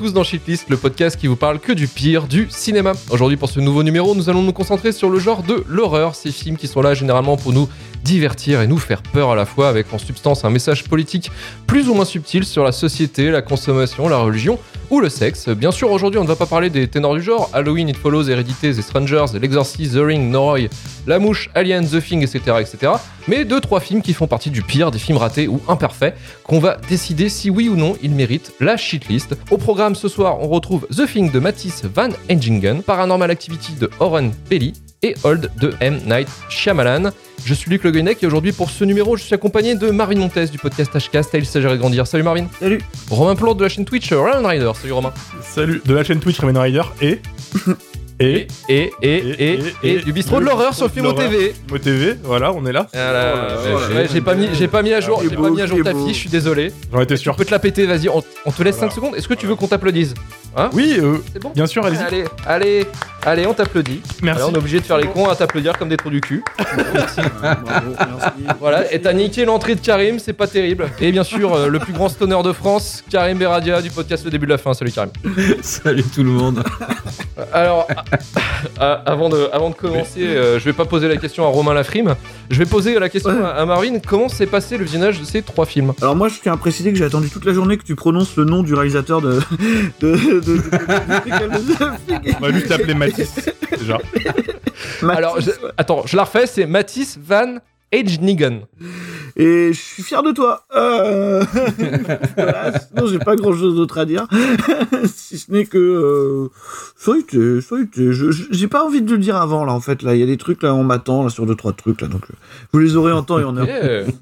Tous dans Shitlist, le podcast qui vous parle que du pire du cinéma. Aujourd'hui, pour ce nouveau numéro, nous allons nous concentrer sur le genre de l'horreur, ces films qui sont là généralement pour nous divertir et nous faire peur à la fois, avec en substance un message politique plus ou moins subtil sur la société, la consommation, la religion ou le sexe. Bien sûr, aujourd'hui, on ne va pas parler des ténors du genre Halloween, It Follows, Hérédité, The Strangers, L'Exorcist, The Ring, Noroi, La Mouche, Alien, The Thing, etc., etc. Mais deux, trois films qui font partie du pire des films ratés ou imparfaits, qu'on va décider si oui ou non ils méritent la shitlist. Au programme ce soir, on retrouve The Thing de Matisse Van Engingen, Paranormal Activity de Oren Pelly et Old de M. Night Shyamalan. Je suis Luc Le Guenec et aujourd'hui pour ce numéro, je suis accompagné de Marvin Montes du podcast HK Style S'agirait de grandir. Salut Marvin. Salut. Romain Plante de la chaîne Twitch Ryan Rider. Salut Romain. Salut, de la chaîne Twitch Ramen Rider et. Et, et, et, et, et, du bistrot de l'horreur sur Fumo TV. Fumo TV, voilà, on est là. Oh ouais, j'ai pas mis, j'ai pas mis à jour, est j'ai pas mis à jour ta fiche, je suis désolé. J'en étais Tu sûr. peux te la péter, vas-y, on, on te laisse 5 Voilà. secondes. Est-ce que tu veux qu'on t'applaudisse Oui, euh, C'est bon bien sûr, allez-y. Allez, allez, allez, on t'applaudit. Merci. Alors, on est obligé de faire les cons à t'applaudir comme des trous du cul. Bravo, merci. Voilà, et t'as niqué l'entrée de Karim, c'est pas terrible. Et bien sûr, euh, le plus grand stoner de France, Karim Beradia du podcast Le Début de la Fin. Salut Karim. Salut tout le monde. Alors, avant, de, avant de commencer, euh, je vais pas poser la question à Romain Lafrime. Je vais poser la question à, à Marvin. Comment s'est passé le visionnage de ces trois films Alors moi je tiens à préciser que j'ai attendu toute la journée que tu prononces le nom du réalisateur de... de, de, de, de- de- On va juste t'appeler Mathis, déjà. Mathis. Alors, je- attends, je la refais, c'est Mathis Van Egnigan. Et je suis fier de toi. Euh... voilà, sinon j'ai pas grand chose d'autre à dire. si ce n'est que... Euh... Ça. Je- J'ai pas envie de le dire avant là en fait. Là, il y a des trucs là, on m'attend là sur deux trois trucs là. Donc euh, vous les aurez en temps et en heure.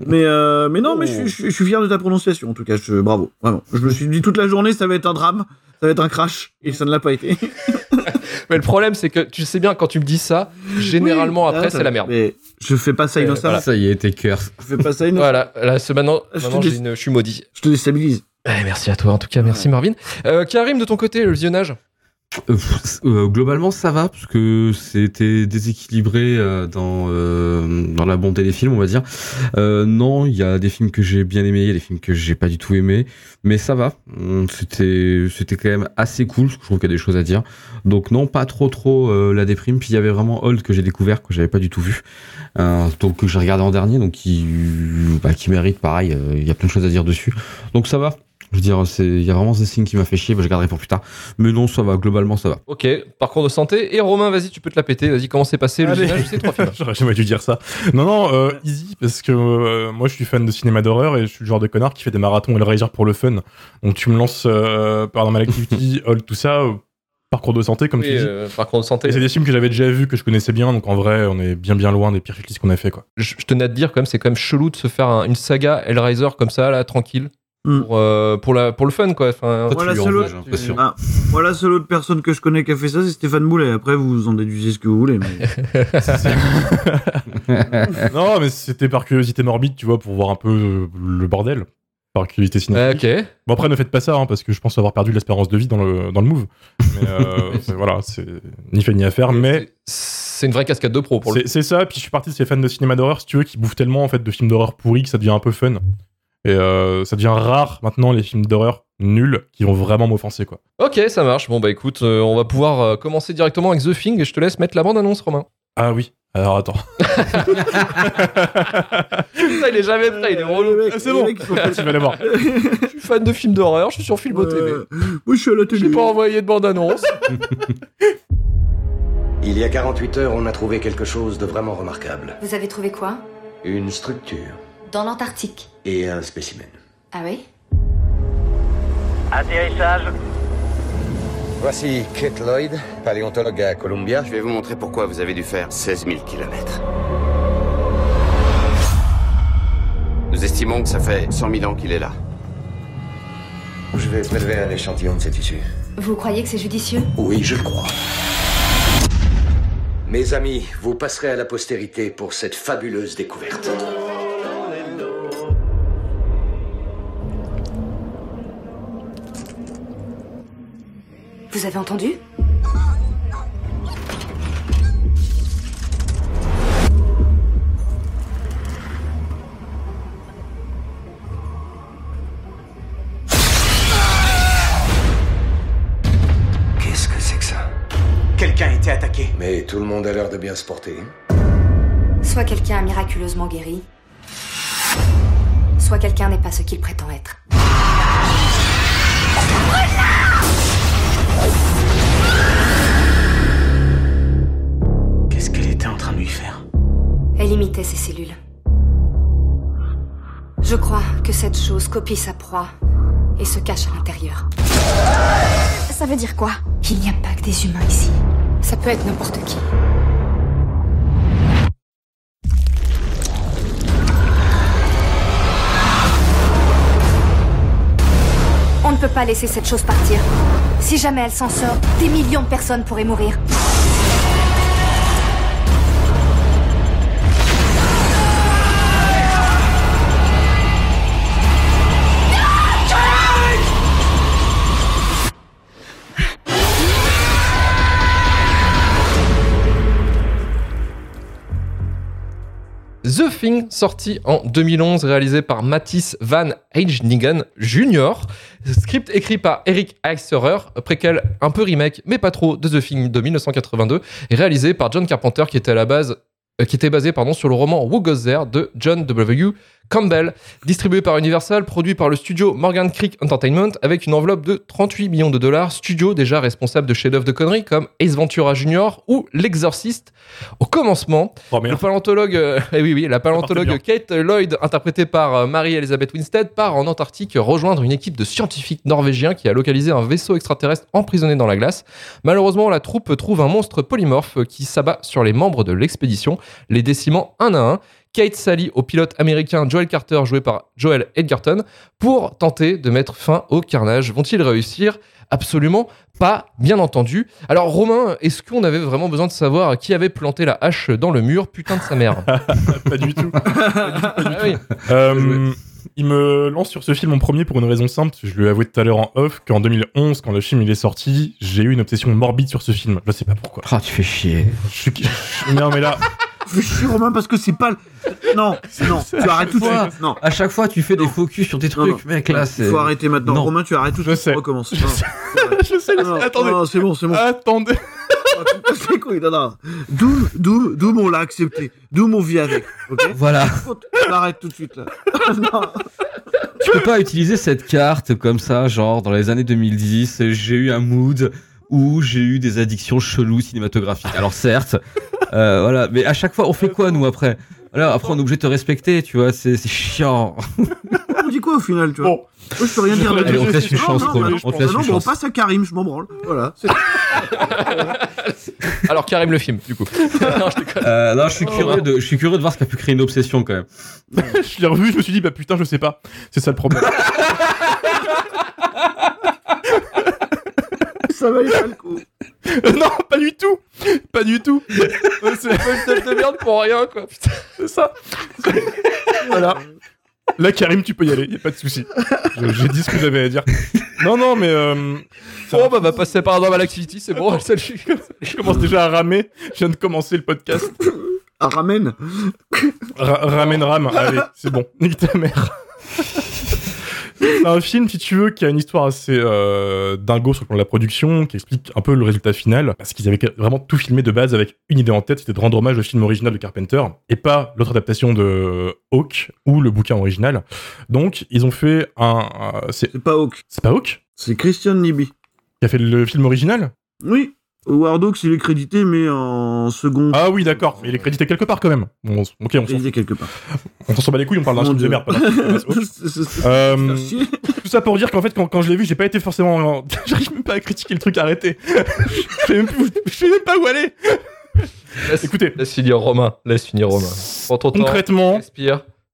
Mais, euh, mais non, mais je, suis- je, suis- je suis fier de ta prononciation en tout cas. Je, bravo, vraiment. Je me suis dit toute la journée ça va être un drame, ça va être un crash et ça ne l'a pas été. Mais le problème, c'est que tu sais bien, quand tu me dis ça, généralement Oui, après, ah, c'est la merde. Mais je fais pas ça Euh, innocemment. Ça y est, t'es cœur. Je fais pas ça innocemment. Voilà, là, c'est maintenant, Je maintenant dis- une- je suis maudit. Je te déstabilise. Eh, merci à toi, en tout cas, merci Marvin. Euh, Karim, de ton côté, le visionnage? Euh, euh, globalement, ça va parce que c'était déséquilibré euh, dans euh, dans la bonté des films, on va dire. Euh, non, il y a des films que j'ai bien aimés, il y a des films que j'ai pas du tout aimés, mais ça va. Hum, C'était c'était quand même assez cool. Je trouve qu'il y a des choses à dire. Donc non, pas trop trop euh, la déprime. Puis il y avait vraiment Old que j'ai découvert que j'avais pas du tout vu, euh, donc que j'ai regardé en dernier, donc qui bah, qui mérite pareil. euh, Il y a plein de choses à dire dessus. Donc ça va. Je veux dire, c'est il y a vraiment ce signe qui m'a fait chier. bah, je garderai pour plus tard. Mais non, ça va. Globalement, ça va. Ok, parcours de santé. Et Romain, vas-y, tu peux te la péter. Vas-y, comment s'est passé le Allez. de ces trois films J'aurais jamais dû dire ça. Non, non, euh, easy, parce que euh, moi je suis fan de cinéma d'horreur et je suis le genre de connard qui fait des marathons et le Razer pour le fun. Donc tu me lances euh, Paranormal Activity, Hold, tout ça, euh, parcours de santé, comme Oui, tu dis. euh, parcours de santé. Et c'est des films que j'avais déjà vus, que je connaissais bien, donc en vrai, on est bien bien loin des pires shitlists qu'on a fait, quoi. Je, je tenais à te dire, quand même, c'est quand même chelou de se faire un- une saga Hellraiser comme ça, là, tranquille. Mm. Pour, euh, pour, la, pour le fun, quoi. Enfin, Voilà, seul autre- j'ai l'impression. Ah, voilà, seule autre personne que je connais qui a fait ça, c'est Stéphane Boulet. Après, vous en déduisez ce que vous voulez. Mais... non, mais c'était par curiosité morbide, tu vois, pour voir un peu le bordel. Par curiosité cinéphile. ok. Bon après ne faites pas ça hein, parce que je pense avoir perdu l'espérance de vie dans le dans le move. Mais euh, voilà, c'est ni fait ni à faire. Mais C'est une vraie cascade de pro pour le c'est c'est ça. Puis je suis parti de ces fans de cinéma d'horreur, si tu veux, qui bouffent tellement en fait de films d'horreur pourris que ça devient un peu fun. Et euh, ça devient rare maintenant les films d'horreur nuls qui vont vraiment m'offenser quoi. Ok, ça marche. Bon, bah écoute, euh, on va pouvoir euh, commencer directement avec The Thing et je te laisse mettre la bande-annonce, Romain. Ah oui. Alors attends. Putain, il est jamais prêt, il est relou. Mecs- Ah, c'est bon. pas- tu vas. Je suis fan de films d'horreur, je suis sur Filmo TV. Euh, Moi, je suis à la télé. J'ai pas envoyé de bande-annonce. Il y a 48 heures, on a trouvé quelque chose de vraiment remarquable. Vous avez trouvé quoi? Une structure Dans l'Antarctique. et un spécimen. Ah oui? Atterrissage. Voici Kate Lloyd, paléontologue à Columbia. Je vais vous montrer pourquoi vous avez dû faire 16 000 kilomètres. Nous estimons que ça fait 100 000 ans qu'il est là. Je vais prélever un échantillon de ces tissus. Vous croyez que c'est judicieux Oui, je le crois. Mes amis, vous passerez à la postérité pour cette fabuleuse découverte. Vous avez entendu? Qu'est-ce que c'est que ça? Quelqu'un a été attaqué. Mais tout le monde a l'air de bien se porter. Hein? Soit quelqu'un a miraculeusement guéri, soit quelqu'un n'est pas ce qu'il prétend être. Imitait ses cellules. Je crois que cette chose copie sa proie et se cache à l'intérieur. Ça veut dire quoi? Il n'y a pas que des humains ici. Ça peut être n'importe qui. On ne peut pas laisser cette chose partir. Si jamais elle s'en sort, des millions de personnes pourraient mourir. The Thing, sorti en 2011, réalisé par Matisse Van Heijningen Jr. Script écrit par Eric Eiserer, préquel un peu remake, mais pas trop, de The Thing de 1982, et réalisé par John Carpenter, qui était à la base euh, basé sur le roman Who Goes There de John W. Campbell, distribué par Universal, produit par le studio Morgan Creek Entertainment avec une enveloppe de 38 millions de dollars, studio déjà responsable de chefs-d'œuvre de conneries comme Ace Ventura Jr. ou L'Exorciste. Au commencement, Oh le paléontologue, euh, eh oui, oui, la paléontologue Kate Lloyd, interprétée par euh, Mary-Elizabeth Winstead, part en Antarctique rejoindre une équipe de scientifiques norvégiens qui a localisé un vaisseau extraterrestre emprisonné dans la glace. Malheureusement, la troupe trouve un monstre polymorphe qui s'abat sur les membres de l'expédition, les décimant un à un. Kate s'allie au pilote américain Joel Carter, joué par Joel Edgerton, pour tenter de mettre fin au carnage. Vont-ils réussir? Absolument pas, bien entendu. Alors, Romain, est-ce qu'on avait vraiment besoin de savoir qui avait planté la hache dans le mur? Putain de sa mère. Pas du tout. Ah oui. Euh, il me lance sur ce film en premier pour une raison simple. Je lui ai avoué tout à l'heure en off qu'en 2011, quand le film il est sorti, j'ai eu une obsession morbide sur ce film. Je sais pas pourquoi. Ah, tu fais chier. Je suis... Non mais là, Je suis Romain parce que c'est pas. le- Non, non, tu arrêtes tout de suite. Non. À chaque fois, tu fais des focus sur tes Non, trucs, non. mec, là, Il c'est. faut arrêter maintenant. Non. Romain, tu arrêtes tout de Je suite. sais. On recommence. Je Non. sais. Je sais, Non, non, attendez. non, c'est bon, c'est bon. Attendez. Ah, les couilles, non, non. D'où, d'où, d'où on l'a accepté? D'où mon vie avec. Ok? Voilà. Faut- Tu l'arrêtes tout de suite là. non. Tu peux pas utiliser cette carte comme ça, genre dans les années 2010, j'ai eu un mood où j'ai eu des addictions cheloues cinématographiques. Alors certes, euh, voilà, mais à chaque fois, on fait quoi nous après? Voilà, après on est obligé de te respecter, tu vois, c'est chiant. On dit quoi au final, tu vois? Bon, Moi, je peux rien dire. Allez, on te laisse une Non, chance, non, bah, on te non, laisse non, une bon, on chance. passe à Karim, je m'en branle. Voilà. c'est- Alors, Karim le film, du coup. non, je déconne. Euh, non, je suis curieux de, je suis curieux de voir ce qui a pu créer une obsession quand même. je l'ai revu, je me suis dit bah putain, je sais pas. C'est ça le problème. Ça valait pas le coup. non, pas du tout. Pas du tout. Euh, C'est Une tête de merde pour rien, quoi. Putain. c'est ça. Voilà. Là, Karim, tu peux y aller, y a pas de souci. J'ai dit ce que j'avais à dire. Non, non, mais euh, Bon, bah, va passer par Normal Activity, c'est bon, salut. je commence déjà à ramer. Je viens de commencer le podcast. Ah, ramène. Ra- ramène ram. Allez, c'est bon. Nique ta mère. C'est un film, si tu veux, qui a une histoire assez euh, dingo sur le plan de la production, qui explique un peu le résultat final, parce qu'ils avaient vraiment tout filmé de base avec une idée en tête, c'était de rendre hommage au film original de Carpenter, et pas l'autre adaptation de Hawk ou le bouquin original. Donc, ils ont fait un... euh, c'est C'est pas Hawk. c'est pas Hawk? C'est Christian Nibi. qui a fait le film original? Oui. Hawks, il est crédité, mais en second. Ah oui, d'accord, mais il est crédité quelque part quand même. Bon, ok, on s'en quelque part. on s'en bat les couilles, on parle d'un film de merde. Euh. Tout ça pour dire qu'en fait, quand, quand je l'ai vu, j'ai pas été forcément. J'arrive même pas à critiquer le truc arrêté. je sais même, plus- pas où aller. Laisse, Écoutez, laisse finir Romain, laisse finir Romain. Prends ton temps, concrètement,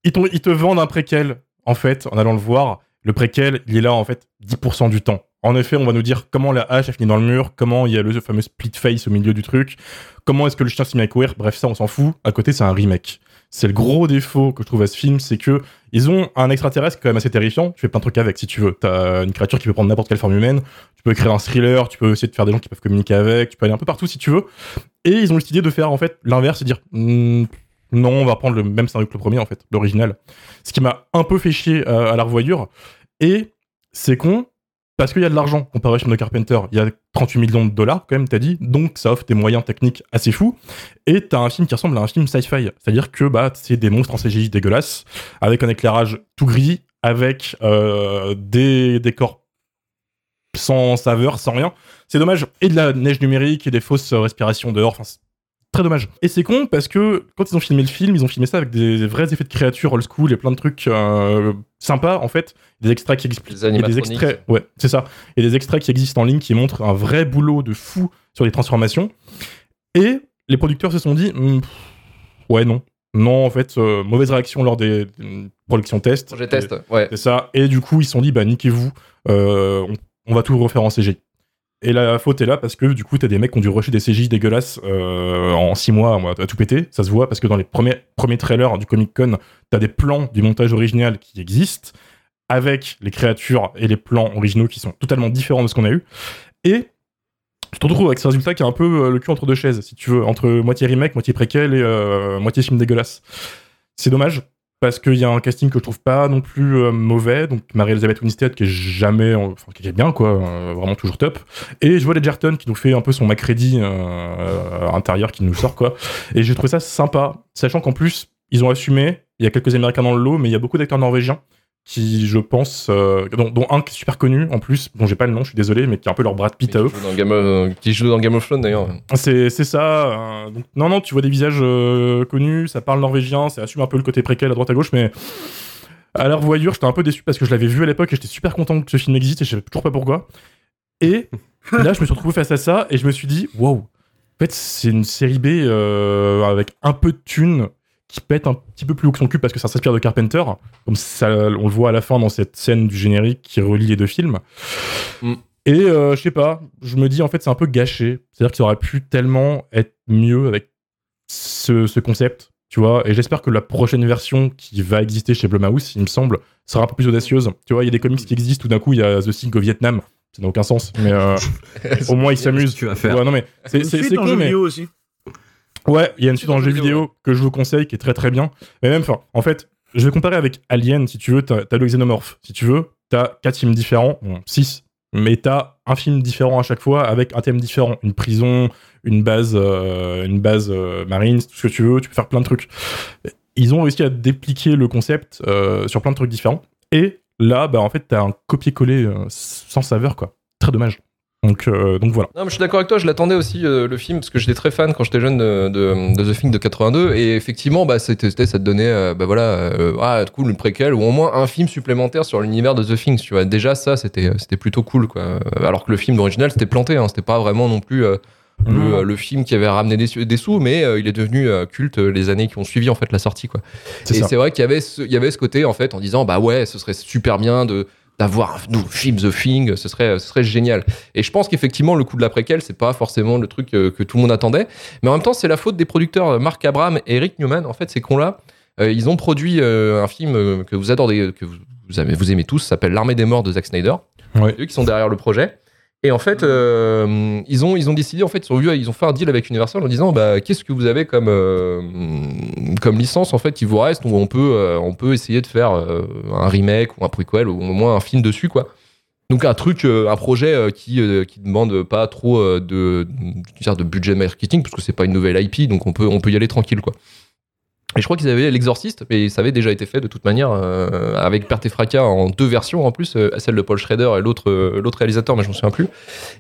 ils te vendent un préquel, en fait, en allant le voir. Le préquel, il est là, en fait, 10% du temps. En effet, on va nous dire comment la hache a fini dans le mur, comment il y a le fameux split face au milieu du truc, comment est-ce que le chien s'est mis à courir, bref, ça, on s'en fout. À côté, c'est un remake. C'est le gros défaut que je trouve à ce film, c'est que ils ont un extraterrestre quand même assez terrifiant. Tu fais plein de trucs avec si tu veux. T'as une créature qui peut prendre n'importe quelle forme humaine. Tu peux écrire un thriller. Tu peux essayer de faire des gens qui peuvent communiquer avec. Tu peux aller un peu partout si tu veux. Et ils ont décidé de faire en fait l'inverse et dire Hmm, non, on va prendre le même scénario que le premier en fait, l'original. Ce qui m'a un peu fait chier euh, à la revoyure. Et c'est con, parce qu'il y a de l'argent comparé film de Carpenter. Il y a 38 millions de dollars, quand même, t'as dit. Donc, ça offre des moyens techniques assez fous. Et t'as un film qui ressemble à un film sci-fi. C'est-à-dire que, bah, c'est des monstres en CGI dégueulasses, avec un éclairage tout gris, avec euh, des décors sans saveur, sans rien. C'est dommage. Et de la neige numérique et des fausses respirations dehors. Enfin, très dommage. Et c'est con parce que quand ils ont filmé le film, ils ont filmé ça avec des vrais effets de créatures old school et plein de trucs euh, sympas en fait. Des extraits qui expliquent. Des extraits, ouais, c'est ça. A des extraits qui existent en ligne qui montrent un vrai boulot de fou sur les transformations. Et les producteurs se sont dit, Hmm, ouais, non. Non, en fait, euh, mauvaise réaction lors des, des productions tests. Projet test, ouais. C'est ça. Et du coup, ils se sont dit, bah, niquez-vous, euh, on, on va tout refaire en CGI. Et la faute est là parce que du coup, t'as des mecs qui ont dû rusher des CGI dégueulasses euh, en 6 mois moi, à tout péter. Ça se voit parce que dans les premiers, premiers trailers du Comic Con, t'as des plans du montage original qui existent avec les créatures et les plans originaux qui sont totalement différents de ce qu'on a eu. Et tu te retrouves avec ce résultat qui est un peu euh, le cul entre deux chaises, si tu veux, entre moitié remake, moitié préquel et euh, moitié film dégueulasse. C'est dommage parce qu'il y a un casting que je trouve pas non plus euh, mauvais. Donc Marie-Elisabeth Winstead qui est jamais, qui est bien quoi, euh, vraiment toujours top. Et je vois Edgerton qui nous fait un peu son Macready euh, intérieur qui nous sort quoi. Et j'ai trouvé ça sympa, sachant qu'en plus ils ont assumé. Il y a quelques Américains dans le lot, mais il y a beaucoup d'acteurs norvégiens qui, je pense, euh, dont, dont un qui est super connu en plus, dont j'ai pas le nom, je suis désolé, mais qui est un peu leur Brad Pitt à eux. Qui joue dans Game of- qui joue dans Game of Thrones d'ailleurs. C'est c'est ça. euh, donc, non, non, tu vois des visages euh, connus, ça parle norvégien, ça assume un peu le côté préquel à droite à gauche, mais à la revoyure, j'étais un peu déçu parce que je l'avais vu à l'époque et j'étais super content que ce film existe et je sais toujours pas pourquoi. Et là, je me suis retrouvé face à ça et je me suis dit, waouh, en fait, c'est une série B euh, avec un peu de thunes qui pète un petit peu plus haut que son cul parce que ça s'inspire de Carpenter, comme ça, on le voit à la fin dans cette scène du générique qui relie les deux films. Mm. Et euh, je sais pas, je me dis en fait c'est un peu gâché. C'est-à-dire que ça aurait pu tellement être mieux avec ce, ce concept, tu vois. Et j'espère que la prochaine version qui va exister chez Blumhouse, il me semble, sera un peu plus audacieuse. Tu vois, il y a des comics qui existent, tout d'un coup il y a The Thing au Vietnam. Ça n'a aucun sens, mais euh, au moins ils s'amusent. Tu vas faire. Ouais, non mais c'est mais vidéo aussi. Ouais, il y a une suite dans le jeu vidéo, vidéo que je vous conseille, qui est très très bien. Mais même, enfin, en fait, je vais comparer avec Alien, si tu veux, t'as t'as le Xenomorph. Si tu veux, t'as quatre films différents, bon, six, mais t'as un film différent à chaque fois avec un thème différent. Une prison, une base, euh, une base euh, marine, tout ce que tu veux, tu peux faire plein de trucs. Ils ont réussi à dépliquer le concept euh, sur plein de trucs différents. Et là, bah, en fait, t'as un copier-coller sans saveur, quoi. Très dommage. Donc, euh, donc voilà. Non, mais je suis d'accord avec toi, je l'attendais aussi euh, le film parce que j'étais très fan quand j'étais jeune de, de, de The Thing de 82 et effectivement bah c'était c'était- ça te donnait euh, bah voilà euh, ah cool une préquelle ou au moins un film supplémentaire sur l'univers de The Thing, tu vois. Déjà ça c'était c'était plutôt cool quoi. Alors que le film original c'était planté hein, c'était pas vraiment non plus euh, le, le film qui avait ramené des, sous mais euh, il est devenu euh, culte les années qui ont suivi en fait la sortie quoi. C'est Et c'est vrai qu'il y avait ce, il y avait ce côté en fait en disant bah ouais ce serait super bien de d'avoir un nouveau film The Thing, ce serait ce serait génial. Et je pense qu'effectivement le coup de la préquelle c'est pas forcément le truc euh, que tout le monde attendait, mais en même temps c'est la faute des producteurs euh, Mark Abraham et Eric Newman. En fait ces cons là, ils ont produit euh, un film euh, que vous adorez, que vous, vous aimez tous, s'appelle L'armée des morts de Zack Snyder. Ouais. Eux qui sont derrière le projet. Et en fait, euh, ils, ont, ils ont décidé, en fait, ils ont, fait un deal avec Universal en disant bah, qu'est-ce que vous avez comme, euh, comme licence en fait qui vous reste où on peut, euh, on peut essayer de faire un remake ou un prequel ou au moins un film dessus quoi. Donc un truc, un projet qui qui demande pas trop de, de, de budget marketing parce que c'est pas une nouvelle IP donc on peut on peut y aller tranquille quoi. Et je crois qu'ils avaient l'exorciste, mais ça avait déjà été fait de toute manière euh, avec Perte et Fracas en deux versions en plus, euh, celle de Paul Schrader et l'autre euh, l'autre réalisateur, mais je m'en souviens plus.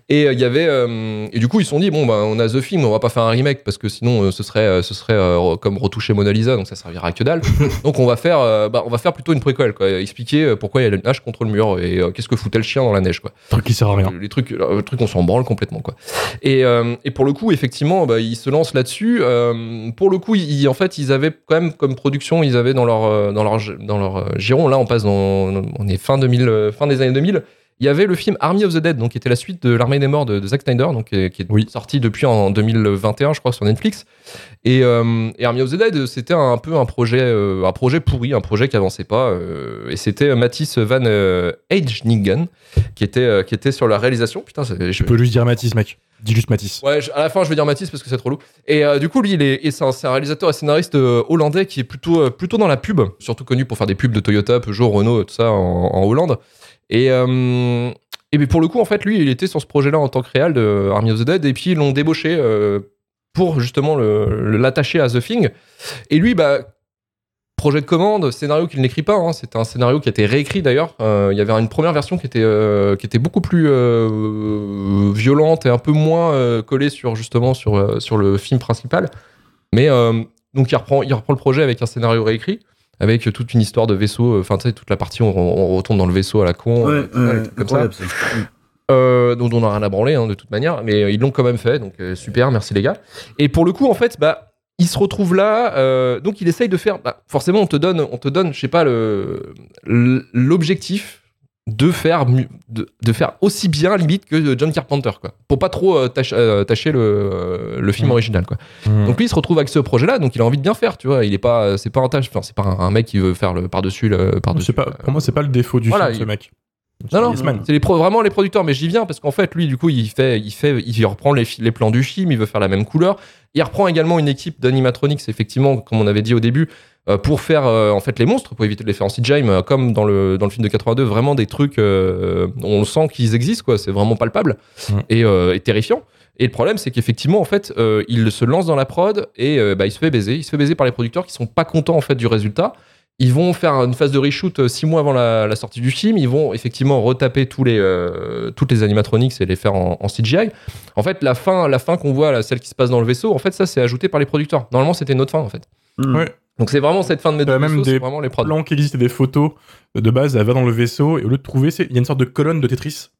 Et euh, il y avait euh, et du coup ils se sont dit bon bah on a The Film, on va pas faire un remake parce que sinon ce serait ce serait euh, comme retoucher Mona Lisa donc ça servira à que dalle. donc on va faire bah, on va faire plutôt une préquelle quoi, expliquer pourquoi il y a une hache contre le mur et qu'est-ce que foutait le chien dans la neige quoi. Truc qui sert à rien. Les trucs, le truc, on s'en branle complètement, quoi. Et, euh, et pour le coup, effectivement, bah, ils se lancent là-dessus. Euh, pour le coup, ils, en fait, ils avaient quand même comme production, ils avaient dans leur, euh, dans leur, dans leur euh, giron. Là, on passe dans, on est fin 2000, euh, fin des années 2000. Il y avait le film Army of the Dead, donc qui était la suite de l'Armée des Morts de, de Zack Snyder, donc qui est, qui est Oui. sorti depuis en 2021, je crois, sur Netflix. Et, euh, et Army of the Dead, c'était un peu un projet, euh, un projet pourri, un projet qui avançait pas. euh, et c'était Mathis Van euh, Eijningen qui était, euh, qui était sur la réalisation. Putain, je, peux juste dire Matisse, mec. Dis juste Matisse. Ouais, à la fin, je vais dire Mathis parce que c'est trop lourd. Et euh, du coup, lui, il est, c'est un, réalisateur et scénariste euh, hollandais qui est plutôt, euh, plutôt dans la pub, surtout connu pour faire des pubs de Toyota, Peugeot, Renault, tout ça en, en Hollande. Et, euh, pour le coup, en fait, lui, il était sur ce projet-là en tant que réal de Army of the Dead, et puis ils l'ont débauché euh, pour justement l'attacher à The Thing. Et lui, bah, projet de commande, scénario qu'il n'écrit pas. hein, C'était un scénario qui a été réécrit d'ailleurs. Euh, il y avait une première version qui était, qui était beaucoup plus violente et un peu moins collée sur justement sur, sur le film principal. Mais donc il reprend, il reprend le projet avec un scénario réécrit, avec toute une histoire de vaisseau. Enfin, tu sais, toute la partie où on, on retourne dans le vaisseau à la con, Ouais, euh, comme ça. Euh, dont on n'a rien à branler hein, de toute manière, mais euh, ils l'ont quand même fait, donc euh, super, merci les gars. Et pour le coup, en fait, bah, il se retrouve là, euh, donc il essaye de faire. Bah, forcément, on te donne, on te donne, je sais pas, le l'objectif de faire de, de faire aussi bien limite que John Carpenter, quoi, pour pas trop euh, tâche- euh, tâcher le, euh, le film Mhm. original, quoi. Mhm. Donc lui, il se retrouve avec ce projet-là, donc il a envie de bien faire, tu vois. Il est pas, c'est pas un tâche, enfin, c'est pas un, un mec qui veut faire le par dessus le par dessus. Pas, pour moi, c'est pas le défaut du Voilà, film, ce mec. Non, non, c'est les pro- vraiment les producteurs, mais j'y viens parce qu'en fait, lui, du coup, il fait, il fait, il reprend les, les plans du film, il veut faire la même couleur. Il reprend également une équipe d'animatronics, effectivement, comme on avait dit au début, euh, pour faire euh, en fait les monstres, pour éviter de les faire en CGI, mais, euh, comme dans le dans le film de 82, vraiment des trucs, euh, on sent qu'ils existent, quoi. C'est vraiment palpable et, euh, et terrifiant. Et le problème, c'est qu'effectivement, en fait, euh, il se lance dans la prod et euh, bah, il se fait baiser. Il se fait baiser par les producteurs qui sont pas contents en fait du résultat. Ils vont faire une phase de reshoot euh, six mois avant la, la sortie du film. Ils vont effectivement retaper tous les, euh, toutes les animatronics et les faire en, en CGI. En fait, la fin, la fin qu'on voit, là, celle qui se passe dans le vaisseau, en fait, ça, c'est ajouté par les producteurs. Normalement, c'était notre fin, en fait. Mm. Ouais. Donc, c'est vraiment cette fin de T'as le même des vraiment les prods. plan qui existe et des photos de base, elle va dans le vaisseau et au lieu de trouver, il y a une sorte de colonne de Tetris.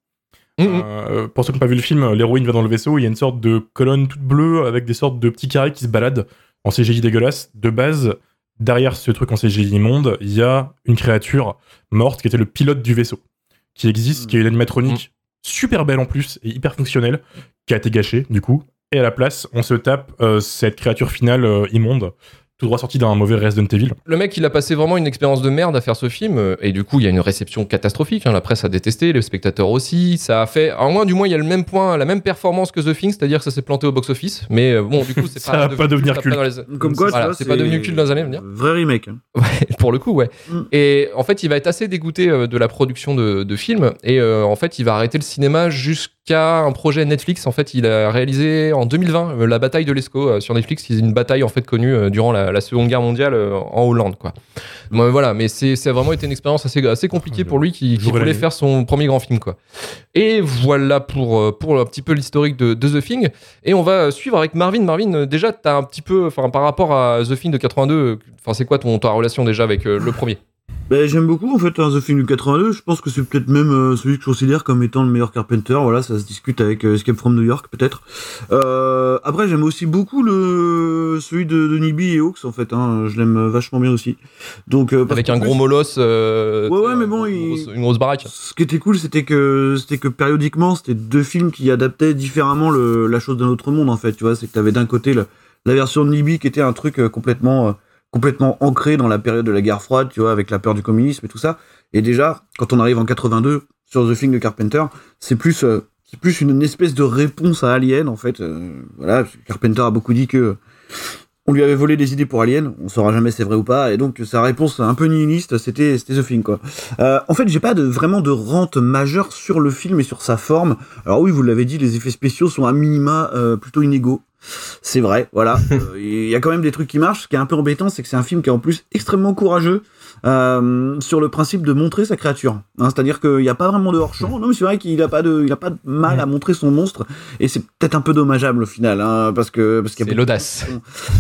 Mm, mm. Euh, pour ceux qui n'ont pas vu le film, l'héroïne va dans le vaisseau, il y a une sorte de colonne toute bleue avec des sortes de petits carrés qui se baladent en CGI dégueulasse. De base, derrière ce truc en CGI immonde, il y a une créature morte qui était le pilote du vaisseau, qui existe, qui est une animatronique super belle en plus et hyper fonctionnelle, qui a été gâchée du coup. Et à la place, on se tape euh, cette créature finale euh, immonde, tout droit sortie d'un mauvais Resident Evil. Le mec, il a passé vraiment une expérience de merde à faire ce film, euh, et du coup, il y a une réception catastrophique. hein. La presse a détesté, les spectateurs aussi. Ça a fait, au moins, du moins, il y a le même point, la même performance que The Thing, c'est-à-dire que ça s'est planté au box-office. Mais euh, bon, du coup, c'est Ça pas, va pas devenir culte. les- Comme quoi, Voilà, c'est pas devenu culte dans les années à venir. Vrai remake. hein. Ouais, pour le coup, ouais. Mm. Et en fait, il va être assez dégoûté euh, de la production de, de films. Et euh, en fait, il va arrêter le cinéma jusqu'à un projet Netflix. En fait, il a réalisé en 2020 euh, la bataille de l'Escaut euh, sur Netflix. C'est une bataille en fait connue euh, durant la, la Seconde Guerre mondiale euh, en Hollande, quoi. Bon, voilà, mais c'est vraiment été une expérience assez, assez compliquée pour lui qui, voulait faire son premier grand film, quoi. Et voilà pour, euh, pour un petit peu l'historique de, de The Thing. Et on va suivre avec Marvin. Marvin, euh, déjà, t'as un petit peu, par rapport à The Thing de 82, euh, enfin, c'est quoi ton, ta relation déjà avec euh, le premier? Ben, j'aime beaucoup en fait hein, The Film du 82. Je pense que c'est peut-être même euh, celui que je considère comme étant le meilleur Carpenter. Voilà, ça se discute avec euh, Escape from New York peut-être. Euh, après, j'aime aussi beaucoup le celui de, de Nibi et Hawks en fait. Hein, je l'aime vachement bien aussi. Donc euh, Avec un plus, gros molosse. euh, Ouais, ouais, mais bon, une, il- grosse, une grosse baraque. Ce qui était cool, c'était que c'était que périodiquement, c'était deux films qui adaptaient différemment le, la chose d'un autre monde en fait. Tu vois, c'est que t'avais d'un côté le- la version de Libye qui était un truc complètement euh, complètement ancré dans la période de la guerre froide, tu vois, avec la peur du communisme et tout ça. Et déjà, quand on arrive en 82 sur The Thing de Carpenter, c'est plus euh, c'est plus une, espèce de réponse à Alien en fait. Euh, voilà, Carpenter a beaucoup dit que on lui avait volé des idées pour Alien, on saura jamais c'est vrai ou pas, et donc sa réponse un peu nihiliste, c'était c'était The Thing quoi. Euh, en fait, j'ai pas de vraiment de rente majeure sur le film et sur sa forme. Alors oui, vous l'avez dit, les effets spéciaux sont à minima euh, plutôt inégaux. C'est vrai, voilà. Euh, Il y a quand même des trucs qui marchent. Ce qui est un peu embêtant, c'est que c'est un film qui est en plus extrêmement courageux euh, sur le principe de montrer sa créature. Hein, C'est-à-dire qu'il n'y a pas vraiment de hors-champ. Non, mais c'est vrai qu'il a pas de, il a pas de mal à montrer son monstre. Et c'est peut-être un peu dommageable au final, hein, parce que parce qu'il y a C'est l'audace.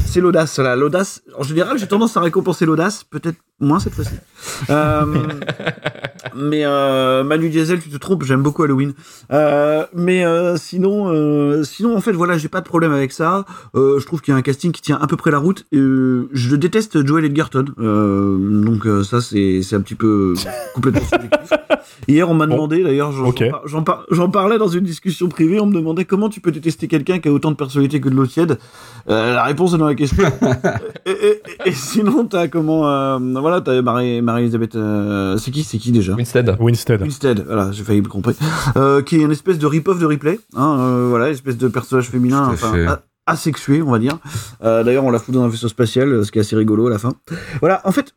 c'est l'audace, là. L'audace, en général, j'ai tendance à récompenser l'audace, peut-être moins cette fois-ci. Euh, mais euh, Manu Diesel, tu te trompes, j'aime beaucoup Halloween. Euh, mais sinon, sinon, en fait, voilà, j'ai pas de problème avec ça. Je trouve qu'il y a un casting qui tient à peu près la route. Je déteste Joel Edgerton, donc ça, c'est c'est un petit peu complètement subjectif. Hier, on m'a demandé, d'ailleurs, j'en ok. j'en par- parlais dans une discussion privée, on me demandait comment tu peux détester quelqu'un qui a autant de personnalité que de l'eau tiède. La réponse est dans la question. et, et- et- et sinon, t'as comment euh, Voilà, t'as Marie- Marie-Elisabeth. euh, c'est qui C'est qui déjà Winstead. Winstead. Winstead, voilà, j'ai failli me comprendre. Euh, qui est une espèce de rip-off de replay. Hein, euh, voilà, une espèce de personnage féminin, enfin, asexué, on va dire. Euh, D'ailleurs, on la fout dans un vaisseau spatial, ce qui est assez rigolo à la fin. Voilà, en fait,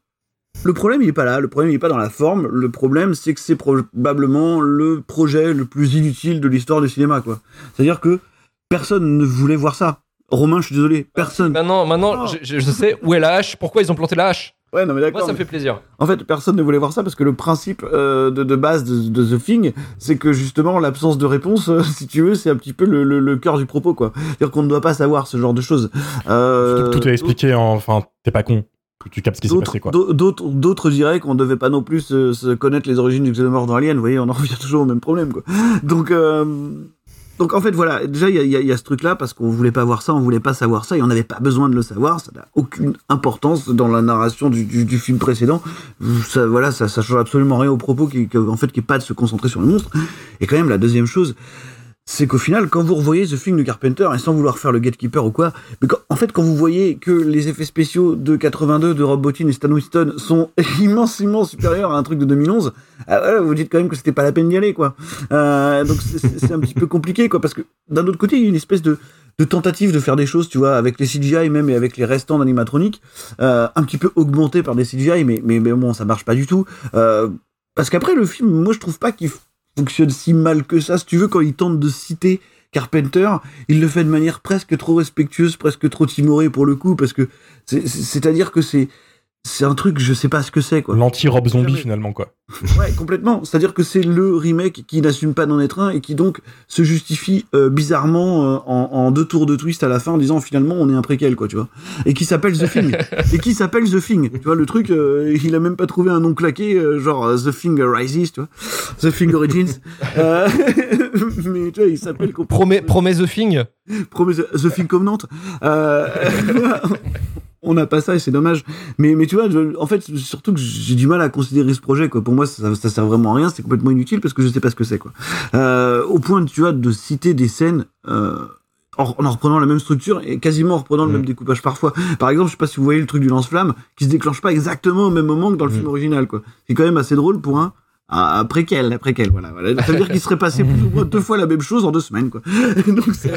Le problème, il est pas là. Le problème, il est pas dans la forme. Le problème, c'est que c'est probablement le projet le plus inutile de l'histoire du cinéma, quoi. C'est-à-dire que personne ne voulait voir ça. Romain, je suis désolé, personne. Maintenant, maintenant, Oh. je, je sais où est la hache, pourquoi ils ont planté la hache? Ouais, non mais Moi, d'accord. ça me mais- fait plaisir. En fait, personne ne voulait voir ça parce que le principe euh, de, de base de, de The Thing, c'est que justement l'absence de réponse, euh, si tu veux, c'est un petit peu le, le, le cœur du propos, quoi. C'est-à-dire qu'on ne doit pas savoir ce genre de choses. Euh, Tout, tout est expliqué, en- enfin, t'es pas con. Tu captes ce qui s'est D'autres, passé, quoi. d'au- d'autres, d'autres diraient qu'on devait pas non plus se, se connaître les origines du xénomorphe dans Alien. Vous voyez, on en revient toujours au même problème, quoi. Donc, euh, donc en fait, voilà. Déjà, il y a, ce truc-là parce qu'on voulait pas voir ça, on voulait pas savoir ça, et on n'avait pas besoin de le savoir. Ça n'a aucune importance dans la narration du, du, film précédent. Ça, voilà, ça, ça change absolument rien au propos, qui, qui- en fait, qui est pas de se concentrer sur le monstre. Et quand même, la deuxième chose. C'est qu'au final, quand vous revoyez ce film de Carpenter, et sans vouloir faire le gatekeeper ou quoi, mais en fait, quand vous voyez que les effets spéciaux de 82 de Rob Bottin et Stan Winston sont immensément supérieurs à un truc de 2011, ah ouais, vous dites quand même que c'était pas la peine d'y aller, quoi. Euh, donc c'est- un petit peu compliqué, quoi, parce que d'un autre côté, il y a une espèce de, de tentative de faire des choses, tu vois, avec les CGI même et avec les restants d'animatronique, euh, un petit peu augmentés par des CGI, mais, mais, mais bon, ça marche pas du tout. Euh, parce qu'après, le film, moi, je trouve pas qu'il fonctionne si mal que ça. Si tu veux, quand il tente de citer Carpenter, il le fait de manière presque trop respectueuse, presque trop timorée pour le coup, parce que c'est- c'est- c'est-à-dire que c'est c'est un truc, je sais pas ce que c'est quoi. L'anti-Rob zombie, Jamais. finalement, quoi. Ouais, complètement. C'est-à-dire que c'est le remake qui n'assume pas d'en être un et qui donc se justifie euh, bizarrement euh, en, en deux tours de twist à la fin en disant finalement on est un préquel quoi, tu vois. Et qui s'appelle The Thing. et qui s'appelle The Thing. Tu vois, le truc, euh, il a même pas trouvé un nom claqué, euh, genre euh, The Thing Rises, tu vois. The Thing Origins. Euh, mais tu vois, il s'appelle Promets, promets The Thing? Promet The Thing comme Nantes. On n'a pas ça et c'est dommage. Mais, mais tu vois, je- en fait, surtout que j'ai du mal à considérer ce projet. Quoi. Pour moi, ça, ça sert vraiment à rien. C'est complètement inutile parce que je sais pas ce que c'est. Quoi. Euh, au point, tu vois, de citer des scènes. Euh, en, en reprenant la même structure et quasiment en reprenant le Mm. même découpage parfois. Par exemple, je sais pas si vous voyez le truc du lance-flamme qui se déclenche pas exactement au même moment que dans le Mm. film original, quoi. C'est quand même assez drôle pour un ah, préquel, après quel, voilà, voilà. Ça veut dire qu'il serait passé plus ou moins deux fois la même chose en deux semaines, quoi. Donc c'est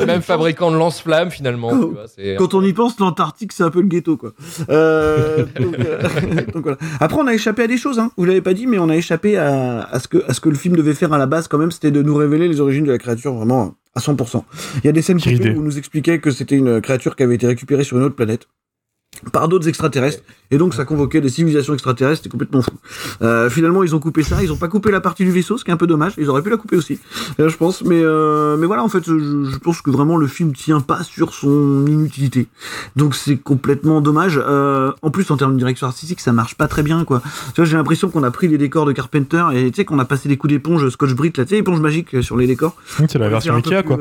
le même fabricant de lance-flamme finalement. tu vois, c'est- quand on y pense, l'Antarctique, c'est un peu le ghetto, quoi. Euh, donc, euh, donc voilà. Après, on a échappé à des choses, hein. Vous l'avez pas dit, mais on a échappé à, à ce que, à ce que le film devait faire à la base, quand même, c'était de nous révéler les origines de la créature, vraiment, à 100%. Il y a des scènes où on nous expliquait que c'était une créature qui avait été récupérée sur une autre planète par d'autres extraterrestres et donc ça convoquait des civilisations extraterrestres c'était complètement fou euh, finalement ils ont coupé ça ils ont pas coupé la partie du vaisseau ce qui est un peu dommage ils auraient pu la couper aussi euh, je pense mais euh, mais voilà en fait je, je pense que vraiment le film tient pas sur son inutilité donc c'est complètement dommage en plus en termes de direction artistique ça marche pas très bien quoi tu vois j'ai l'impression qu'on a pris les décors de Carpenter et tu sais qu'on a passé des coups d'éponge Scotch Brite là tu sais éponge magique sur les décors C'est la version Ikea, quoi.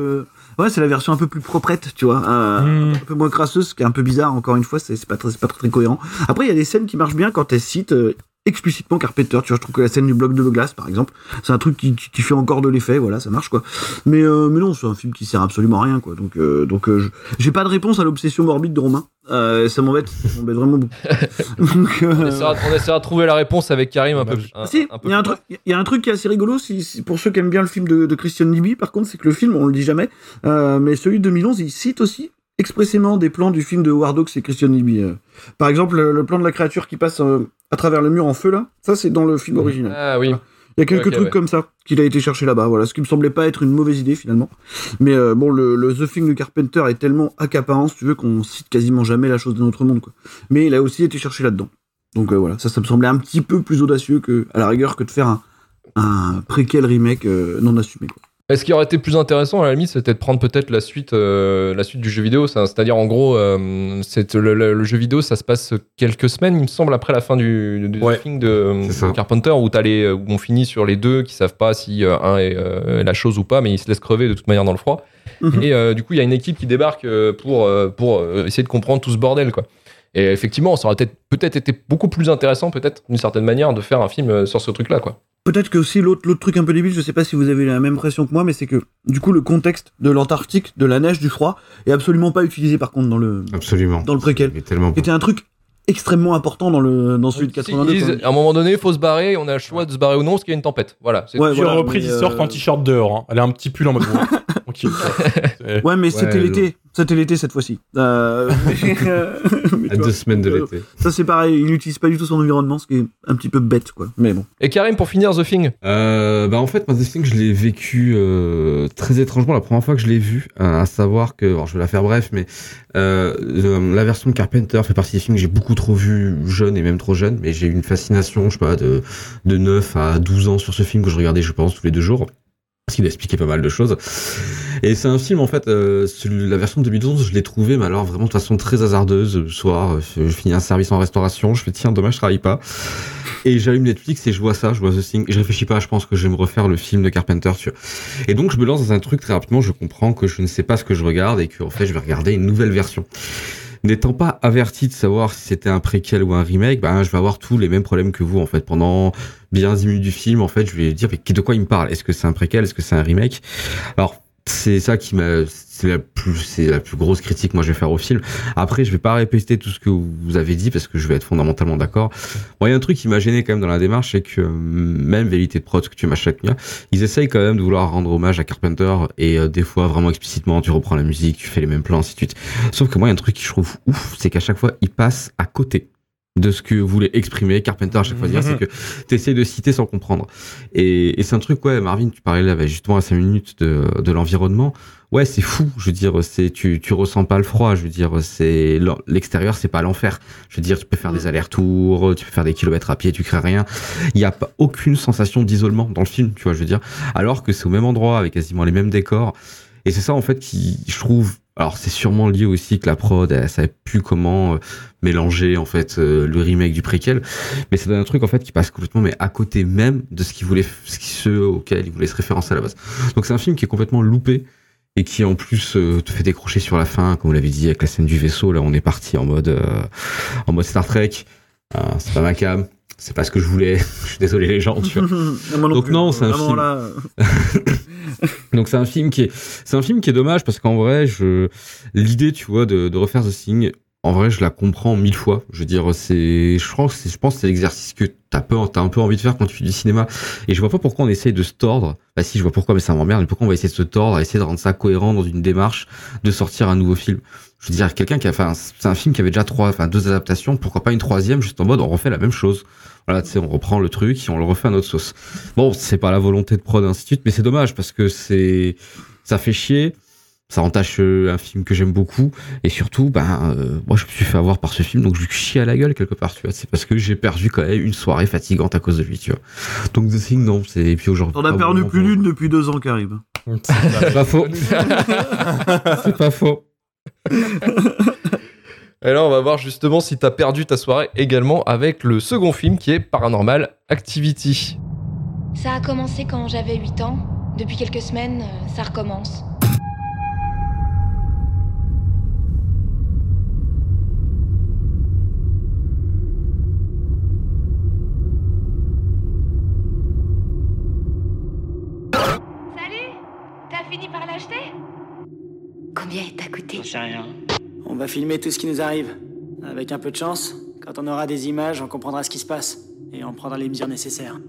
Ouais, c'est la version un peu plus proprette, tu vois, euh, Hmm. un peu moins crasseuse, ce qui est un peu bizarre. Encore une fois, c'est pas très, pas très, très cohérent. Après, il y a des scènes qui marchent bien quand elles citent euh, explicitement Carpenter. Tu vois, je trouve que la scène du bloc de glace, par exemple, c'est un truc qui, qui, qui fait encore de l'effet. Voilà, ça marche quoi. Mais euh, mais non, c'est un film qui sert absolument à rien quoi. Donc euh, donc euh, je- j'ai pas de réponse à l'obsession morbide de Romain. Euh, ça m'embête, ça m'embête vraiment beaucoup. Donc, euh, On essaiera, on essaiera de trouver la réponse avec Karim un peu. Dommage. un- si, il y a un plus truc, il y a un truc qui est assez rigolo, si, si- pour ceux qui aiment bien le film de, de Christian Libby, par contre, c'est que le film, on le dit jamais, euh, mais celui de 2011, il cite aussi expressément des plans du film de Hawks et Christian Libby. euh. Par exemple, le, plan de la créature qui passe euh, à travers le mur en feu, là, ça c'est dans le film original. Ah oui. Il y a quelques trucs ouais. comme ça qu'il a été chercher là-bas, voilà, ce qui me semblait pas être une mauvaise idée finalement. Mais euh, bon, le, le The Thing de Carpenter est tellement accaparant, si tu veux, qu'on cite quasiment jamais la chose d'un autre monde, quoi. Mais il a aussi été cherché là-dedans. Donc euh, voilà, ça, ça me semblait un petit peu plus audacieux que, à la rigueur, que de faire un, un préquel remake euh, non assumé. Quoi. Est-ce qui aurait été plus intéressant à la limite, c'était de prendre peut-être la suite, euh, la suite du jeu vidéo. ça- C'est-à-dire en gros, euh, c'est le, le- le jeu vidéo, ça se passe quelques semaines, il me semble, après la fin du, du Ouais, film de, Carpenter, où, t'as les- où on finit sur les deux qui savent pas si euh, un est euh, la chose ou pas, mais ils se laissent crever de toute manière dans le froid. Mhm. Et euh, du coup, il y a une équipe qui débarque pour, pour essayer de comprendre tout ce bordel, quoi. Et effectivement, ça aurait peut-être été beaucoup plus intéressant, peut-être d'une certaine manière, de faire un film sur ce truc-là, quoi. Peut-être que aussi l'autre l'autre truc un peu débile, je sais pas si vous avez la même impression que moi, mais c'est que du coup le contexte de l'Antarctique, de la neige, du froid, est absolument pas utilisé par contre dans le Absolument. dans le préquel. Il est tellement Qui était un truc extrêmement important dans le dans celui de Ils 82. disent, quand même. à un moment donné, il faut se barrer, on a le choix de se barrer ou non, parce qu'il y a une tempête. Voilà. c'est- Ouais, Plusieurs voilà, reprises, mais, ils euh, sortent en t-shirt dehors. Hein. Elle a un petit pull en mode. Tranquille. Ouais, mais c'était l'été. C'était l'été cette fois-ci. Euh, mais, euh, À deux semaines de l'été. Ça c'est pareil, il n'utilise pas du tout son environnement, ce qui est un petit peu bête quoi. Mais bon. Et Karim, pour finir, The Thing. Euh, bah en fait, moi, The Thing, je l'ai vécu euh, très étrangement la première fois que je l'ai vu, euh, à savoir que, alors je vais la faire bref, mais euh, euh, la version de Carpenter fait partie des films que j'ai beaucoup trop vu jeune et même trop jeune, mais j'ai eu une fascination, je sais pas, de, de 9 à 12 ans sur ce film que je regardais, je pense, tous les deux jours. Parce qu'il expliquait pas mal de choses. Et c'est un film, en fait, euh, la version de 2012, je l'ai trouvé, mais alors vraiment de façon très hasardeuse. Le soir, euh, je finis un service en restauration, je fais tiens, dommage, je travaille pas. Et j'allume Netflix et je vois ça, je vois The Thing. Et je réfléchis pas, je pense que je vais me refaire le film de Carpenter, tu vois. Et donc je me lance dans un truc très rapidement, je comprends que je ne sais pas ce que je regarde et que en fait je vais regarder une nouvelle version. N'étant pas averti de savoir si c'était un préquel ou un remake, ben je vais avoir tous les mêmes problèmes que vous en fait. Pendant bien 10 minutes du film. En fait, je vais dire mais de quoi il me parle? Est-ce que c'est un préquel? Est-ce que c'est un remake? Alors c'est ça qui m'a c'est la plus c'est la plus grosse critique que moi je vais faire au film. Après je vais pas répéter tout ce que vous avez dit parce que je vais être fondamentalement d'accord. Bon il y a un truc qui m'a gêné quand même dans la démarche c'est que euh, même vérité de prod que tu m'as chaque nuit ils essayent quand même de vouloir rendre hommage à Carpenter et euh, des fois vraiment explicitement tu reprends la musique tu fais les mêmes plans ainsi de suite. Sauf que moi il y a un truc qui je trouve ouf c'est qu'à chaque fois ils passent à côté de ce que voulait exprimer Carpenter à chaque fois dire c'est que t'essayes de citer sans comprendre. Et, et c'est un truc ouais Marvin tu parlais là bah, justement à 5 minutes de, de l'environnement. Ouais c'est fou je veux dire c'est tu tu ressens pas le froid je veux dire c'est l'extérieur c'est pas l'enfer. Je veux dire tu peux faire des allers-retours tu peux faire des kilomètres à pied tu crées rien. Il y a pas aucune sensation d'isolement dans le film tu vois je veux dire. Alors que c'est au même endroit avec quasiment les mêmes décors. Et c'est ça en fait qui je trouve alors c'est sûrement lié aussi que la prod elle savait plus comment euh, mélanger en fait euh, le remake du préquel. Mais c'est un truc en fait qui passe complètement mais à côté même de ce qu'il voulait ce qui ce auquel il voulait se référencer à la base. Donc c'est un film qui est complètement loupé et qui en plus euh, te fait décrocher sur la fin comme vous l'avez dit avec la scène du vaisseau. Là on est parti en mode en mode Star Trek. C'est pas ma cam c'est pas ce que je voulais je suis désolé les gens tu vois Donc non, c'est un film. là, donc c'est un film qui est, c'est un film qui est dommage parce qu'en vrai, je, l'idée, tu vois, de, de refaire The Thing, en vrai, je la comprends mille fois. Je veux dire, c'est, je pense, que c'est, je pense, c'est l'exercice que t'as peu, t'as un peu envie de faire quand tu fais du cinéma. Et je vois pas pourquoi on essaye de se tordre. Bah si, je vois pourquoi, mais ça m'emmerde. Mais pourquoi on va essayer de se tordre, essayer de rendre ça cohérent dans une démarche de sortir un nouveau film? Je veux dire, quelqu'un qui a, enfin, c'est un film qui avait déjà trois, enfin, deux adaptations. Pourquoi pas une troisième, juste en mode, on refait la même chose. Voilà, tu sais, on reprend le truc et on le refait à notre sauce. Bon, c'est pas la volonté de prod et ainsi de suite, mais c'est dommage parce que c'est, ça fait chier, ça entache euh, un film que j'aime beaucoup et surtout, ben, euh, moi je me suis fait avoir par ce film, donc je lui chie à la gueule quelque part, tu vois. C'est parce que j'ai perdu quand même une soirée fatigante à cause de lui, tu vois. Donc The Thing, non, c'est et puis aujourd'hui. T'en as pas perdu plus d'une depuis deux ans, Karim. C'est pas faux. c'est pas faux. Et là, on va voir justement si t'as perdu ta soirée également avec le second film qui est Paranormal Activity. Ça a commencé quand j'avais 8 ans. Depuis quelques semaines, euh, ça recommence. Combien il t'a coûté J'en sais rien. On va filmer tout ce qui nous arrive. Avec un peu de chance, quand on aura des images, on comprendra ce qui se passe. Et on prendra les mesures nécessaires.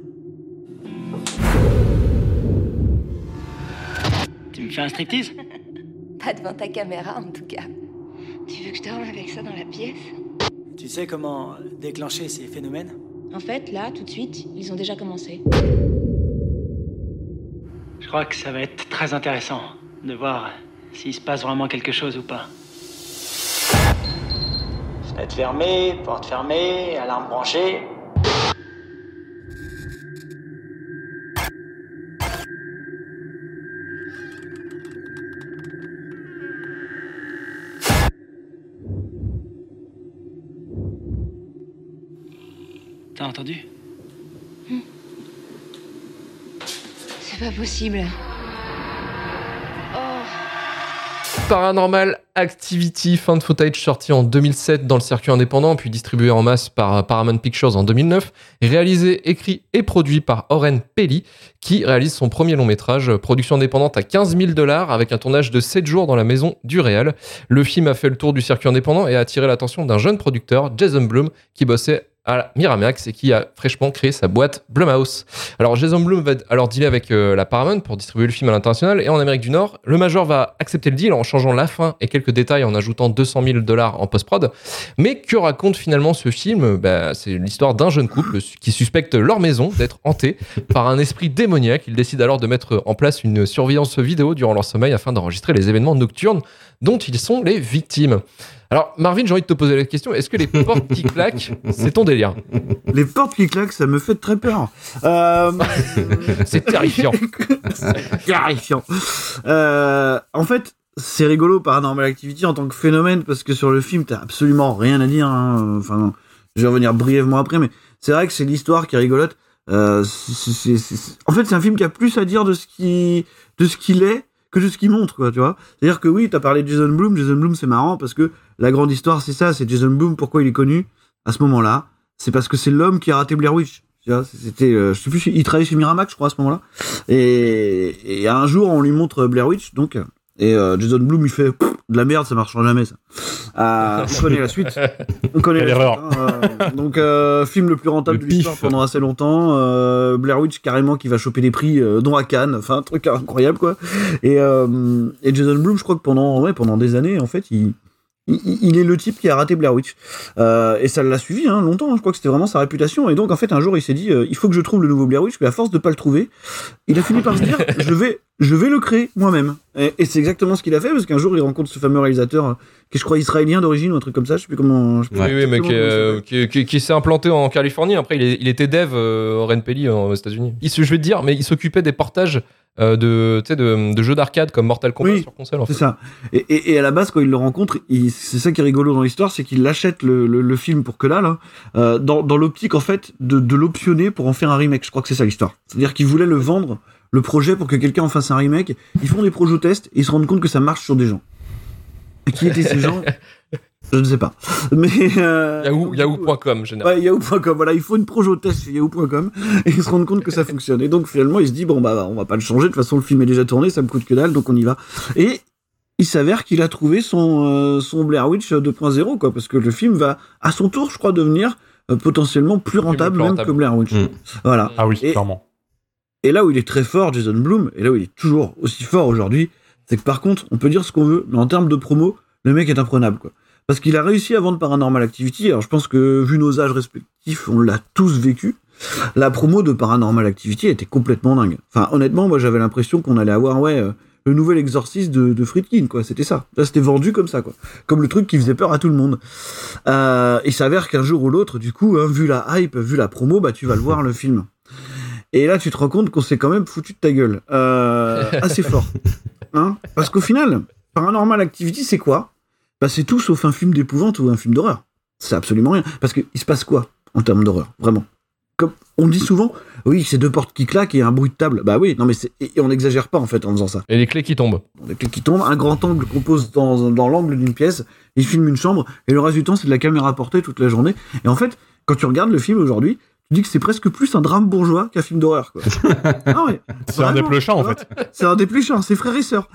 Tu me fais un striptease? Pas devant ta caméra, en tout cas. Tu veux que je dorme avec ça dans la pièce? Tu sais comment déclencher ces phénomènes? En fait, là, tout de suite, ils ont déjà commencé. Je crois que ça va être très intéressant de voir s'il se passe vraiment quelque chose ou pas. Fenêtre fermée, porte fermée, alarme branchée. T'as entendu? C'est pas possible. Paranormal Activity, fan footage sorti en 2007 dans le circuit indépendant, puis distribué en masse par Paramount Pictures en 2009, réalisé, écrit et produit par Oren Peli, qui réalise son premier long métrage, production indépendante à 15 000 dollars, avec un tournage de 7 jours dans la maison du réal. Le film a fait le tour du circuit indépendant et a attiré l'attention d'un jeune producteur, Jason Blum, qui bossait à Miramax et qui a fraîchement créé sa boîte Blumhouse. Alors Jason Blum va alors dealer avec euh, la Paramount pour distribuer le film à l'international et en Amérique du Nord. Le Major va accepter le deal en changeant la fin et quelques détails en ajoutant 200 000 dollars en post-prod. Mais que raconte finalement ce film? Bah, C'est l'histoire d'un jeune couple qui suspecte leur maison d'être hantée par un esprit démoniaque. Ils décident alors de mettre en place une surveillance vidéo durant leur sommeil afin d'enregistrer les événements nocturnes dont ils sont les victimes. Alors, Marvin, j'ai envie de te poser la question est-ce que les portes qui claquent, c'est ton délire? Les portes qui claquent, ça me fait très peur. Euh... c'est terrifiant. terrifiant. Euh, en fait, c'est rigolo Paranormal Activity en tant que phénomène parce que sur le film, t'as absolument rien à dire. Hein. Enfin, je vais revenir brièvement après, mais c'est vrai que c'est l'histoire qui est rigolote. Euh, En fait, c'est un film qui a plus à dire de ce qui, de ce qu'il est que de ce qu'il montre, quoi, tu vois. C'est-à-dire que oui, t'as parlé de Jason Bloom. Jason Bloom, c'est marrant parce que la grande histoire, c'est ça. C'est Jason Bloom. Pourquoi il est connu à ce moment-là C'est parce que c'est l'homme qui a raté Blair Witch. C'était, euh, je sais plus, il travaillait chez Miramax, je crois, à ce moment-là. Et, et un jour, on lui montre Blair Witch, donc et euh, Jason Bloom, il fait de la merde, ça marchera jamais, ça. Euh, on connaît la suite. On connaît l'erreur. Hein, donc, film le plus rentable de l'histoire pendant assez longtemps. Blair Witch, carrément, qui va choper des prix, dont à Cannes. Enfin, un truc incroyable, quoi. Et, et Jason Bloom, je crois que pendant, ouais, pendant des années, en fait, il, il, est le type qui a raté Blair Witch. Euh, et ça l'a suivi hein, longtemps, je crois que c'était vraiment sa réputation. Et donc en fait un jour il s'est dit euh, il faut que je trouve le nouveau Blair Witch, mais à force de pas le trouver, il a fini par se dire je vais, je vais le créer moi-même. Et, et c'est exactement ce qu'il a fait, parce qu'un jour il rencontre ce fameux réalisateur euh, qui est je crois israélien d'origine ou un truc comme ça, je sais plus comment... Je sais oui, oui, mais qui, euh, qui, qui, qui s'est implanté en Californie, après il, est, il était dev euh, au Renpelli aux États-Unis. Je vais te dire, mais il s'occupait des portages euh, de, de, de jeux d'arcade comme Mortal Kombat oui, sur console. En c'est fait. ça. Et, et, et, à la base, quand il le rencontre, c'est ça qui est rigolo dans l'histoire, c'est qu'il achète le, le, le, film pour que là, là euh, dans, dans l'optique en fait de, de l'optionner pour en faire un remake. Je crois que c'est ça l'histoire. C'est-à-dire qu'il voulait le vendre, le projet, pour que quelqu'un en fasse un remake. Ils font des projets tests et ils se rendent compte que ça marche sur des gens. Et qui étaient ces gens? je ne sais pas. Mais euh, Yahoo, Yahoo.com, généralement. Ouais, Yahoo.com. Voilà, il faut une projo test chez Yahoo.com et ils se rendent compte que ça fonctionne. Et donc finalement, il se dit bon bah on va pas le changer. De toute façon, le film est déjà tourné, ça me coûte que dalle, donc on y va. Et il s'avère qu'il a trouvé son euh, son Blair Witch 2.0 quoi, parce que le film va à son tour, je crois, devenir euh, potentiellement plus rentable, plus même rentable. que Blair Witch. Mmh. Voilà. Ah oui, et, clairement. Et là où il est très fort, Jason Bloom, et là où il est toujours aussi fort aujourd'hui, c'est que par contre, on peut dire ce qu'on veut, mais en termes de promo, le mec est imprenable quoi parce qu'il a réussi à vendre Paranormal Activity. Alors je pense que vu nos âges respectifs, on l'a tous vécu. La promo de Paranormal Activity était complètement dingue. Enfin honnêtement, moi j'avais l'impression qu'on allait avoir ouais euh, le nouvel exorciste de, de Friedkin quoi. C'était ça. Là c'était vendu comme ça quoi, comme le truc qui faisait peur à tout le monde. Euh, il s'avère qu'un jour ou l'autre, du coup, hein, vu la hype, vu la promo, bah tu vas le voir le film. Et là tu te rends compte qu'on s'est quand même foutu de ta gueule euh, assez fort. Hein? Parce qu'au final, Paranormal Activity c'est quoi? Bah c'est tout sauf un film d'épouvante ou un film d'horreur. C'est absolument rien. Parce qu'il se passe quoi en termes d'horreur Vraiment? Comme on dit souvent, oui, c'est deux portes qui claquent et un bruit de table. Bah oui, non mais c'est et on n'exagère pas en fait en faisant ça. Et les clés qui tombent. Les clés qui tombent, un grand angle qu'on pose dans, dans l'angle d'une pièce, il filme une chambre et le reste du temps c'est de la caméra portée toute la journée. Et en fait, quand tu regardes le film aujourd'hui, tu dis que c'est presque plus un drame bourgeois qu'un film d'horreur. ah ouais, c'est un dépluchant en fait. C'est un dépluchant, c'est frère et sœur.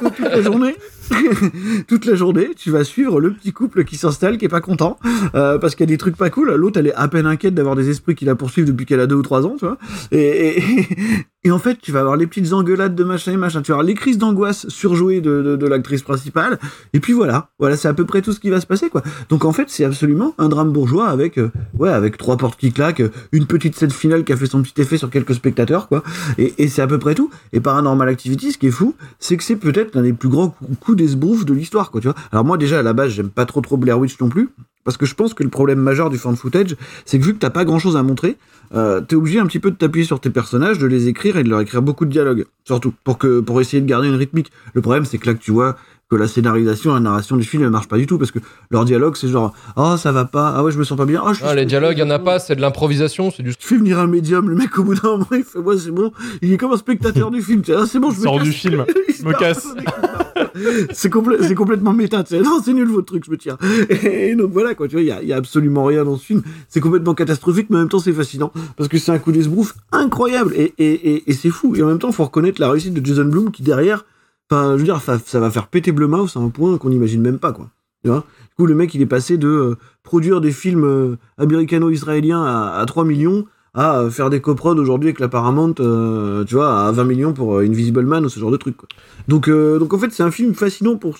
toute la journée, toute la journée, tu vas suivre le petit couple qui s'installe, qui est pas content euh, parce qu'il y a des trucs pas cool. L'autre, elle est à peine inquiète d'avoir des esprits qui la poursuivent depuis qu'elle a deux ou trois ans, tu vois. Et, et, et, en fait, tu vas avoir les petites engueulades de machin et machin. Tu vas avoir les crises d'angoisse surjouées de, de, l'actrice principale. Et puis voilà, voilà, c'est à peu près tout ce qui va se passer, quoi. Donc en fait, c'est absolument un drame bourgeois avec, euh, ouais, avec trois portes qui claquent, une petite scène finale qui a fait son petit effet sur quelques spectateurs, quoi. Et, et c'est à peu près tout. Et Paranormal Activity, ce qui est fou, c'est que c'est peut-être l'un des plus grands coups d'esbrouf de l'histoire, quoi, tu vois. Alors moi, déjà, à la base, j'aime pas trop trop Blair Witch non plus. Parce que je pense que le problème majeur du fan footage, c'est que vu que t'as pas grand chose à montrer, euh, t'es obligé un petit peu de t'appuyer sur tes personnages, de les écrire et de leur écrire beaucoup de dialogues. Surtout, pour pour essayer de garder une rythmique. Le problème, c'est que là que tu vois que la scénarisation, la narration du film, elle marche pas du tout parce que leur dialogue, c'est genre, oh, ça va pas, ah ouais, je me sens pas bien, oh, je ah, les dialogues, y en a pas, c'est de l'improvisation, c'est du. Tu fais venir un médium, le mec, au bout d'un moment, il fait, moi, c'est bon, il est comme un spectateur du film, tu sais, ah, c'est bon, je me Sors du film, je me casse. c'est complè c'est complètement méta, tu sais, non, c'est nul votre truc, je me tiens. Et, donc voilà, quoi, tu vois, il y a, y a, absolument rien dans ce film, c'est complètement catastrophique, mais en même temps, c'est fascinant parce que c'est un coup d'esbrouf incroyable. Et, et, et, et c'est fou. Et en même temps, faut reconnaître la réussite de Jason Blum qui derrière, Je veux dire, ça, va faire péter Blumhouse à un point qu'on n'imagine même pas, quoi. Tu vois? Du coup, le mec, il est passé de euh, produire des films euh, américano-israéliens à, à 3 millions à euh, faire des coprods aujourd'hui avec la Paramount, tu vois, à 20 millions pour Invisible Man ou ce genre de truc. Quoi. Donc, donc en fait, c'est un film fascinant pour,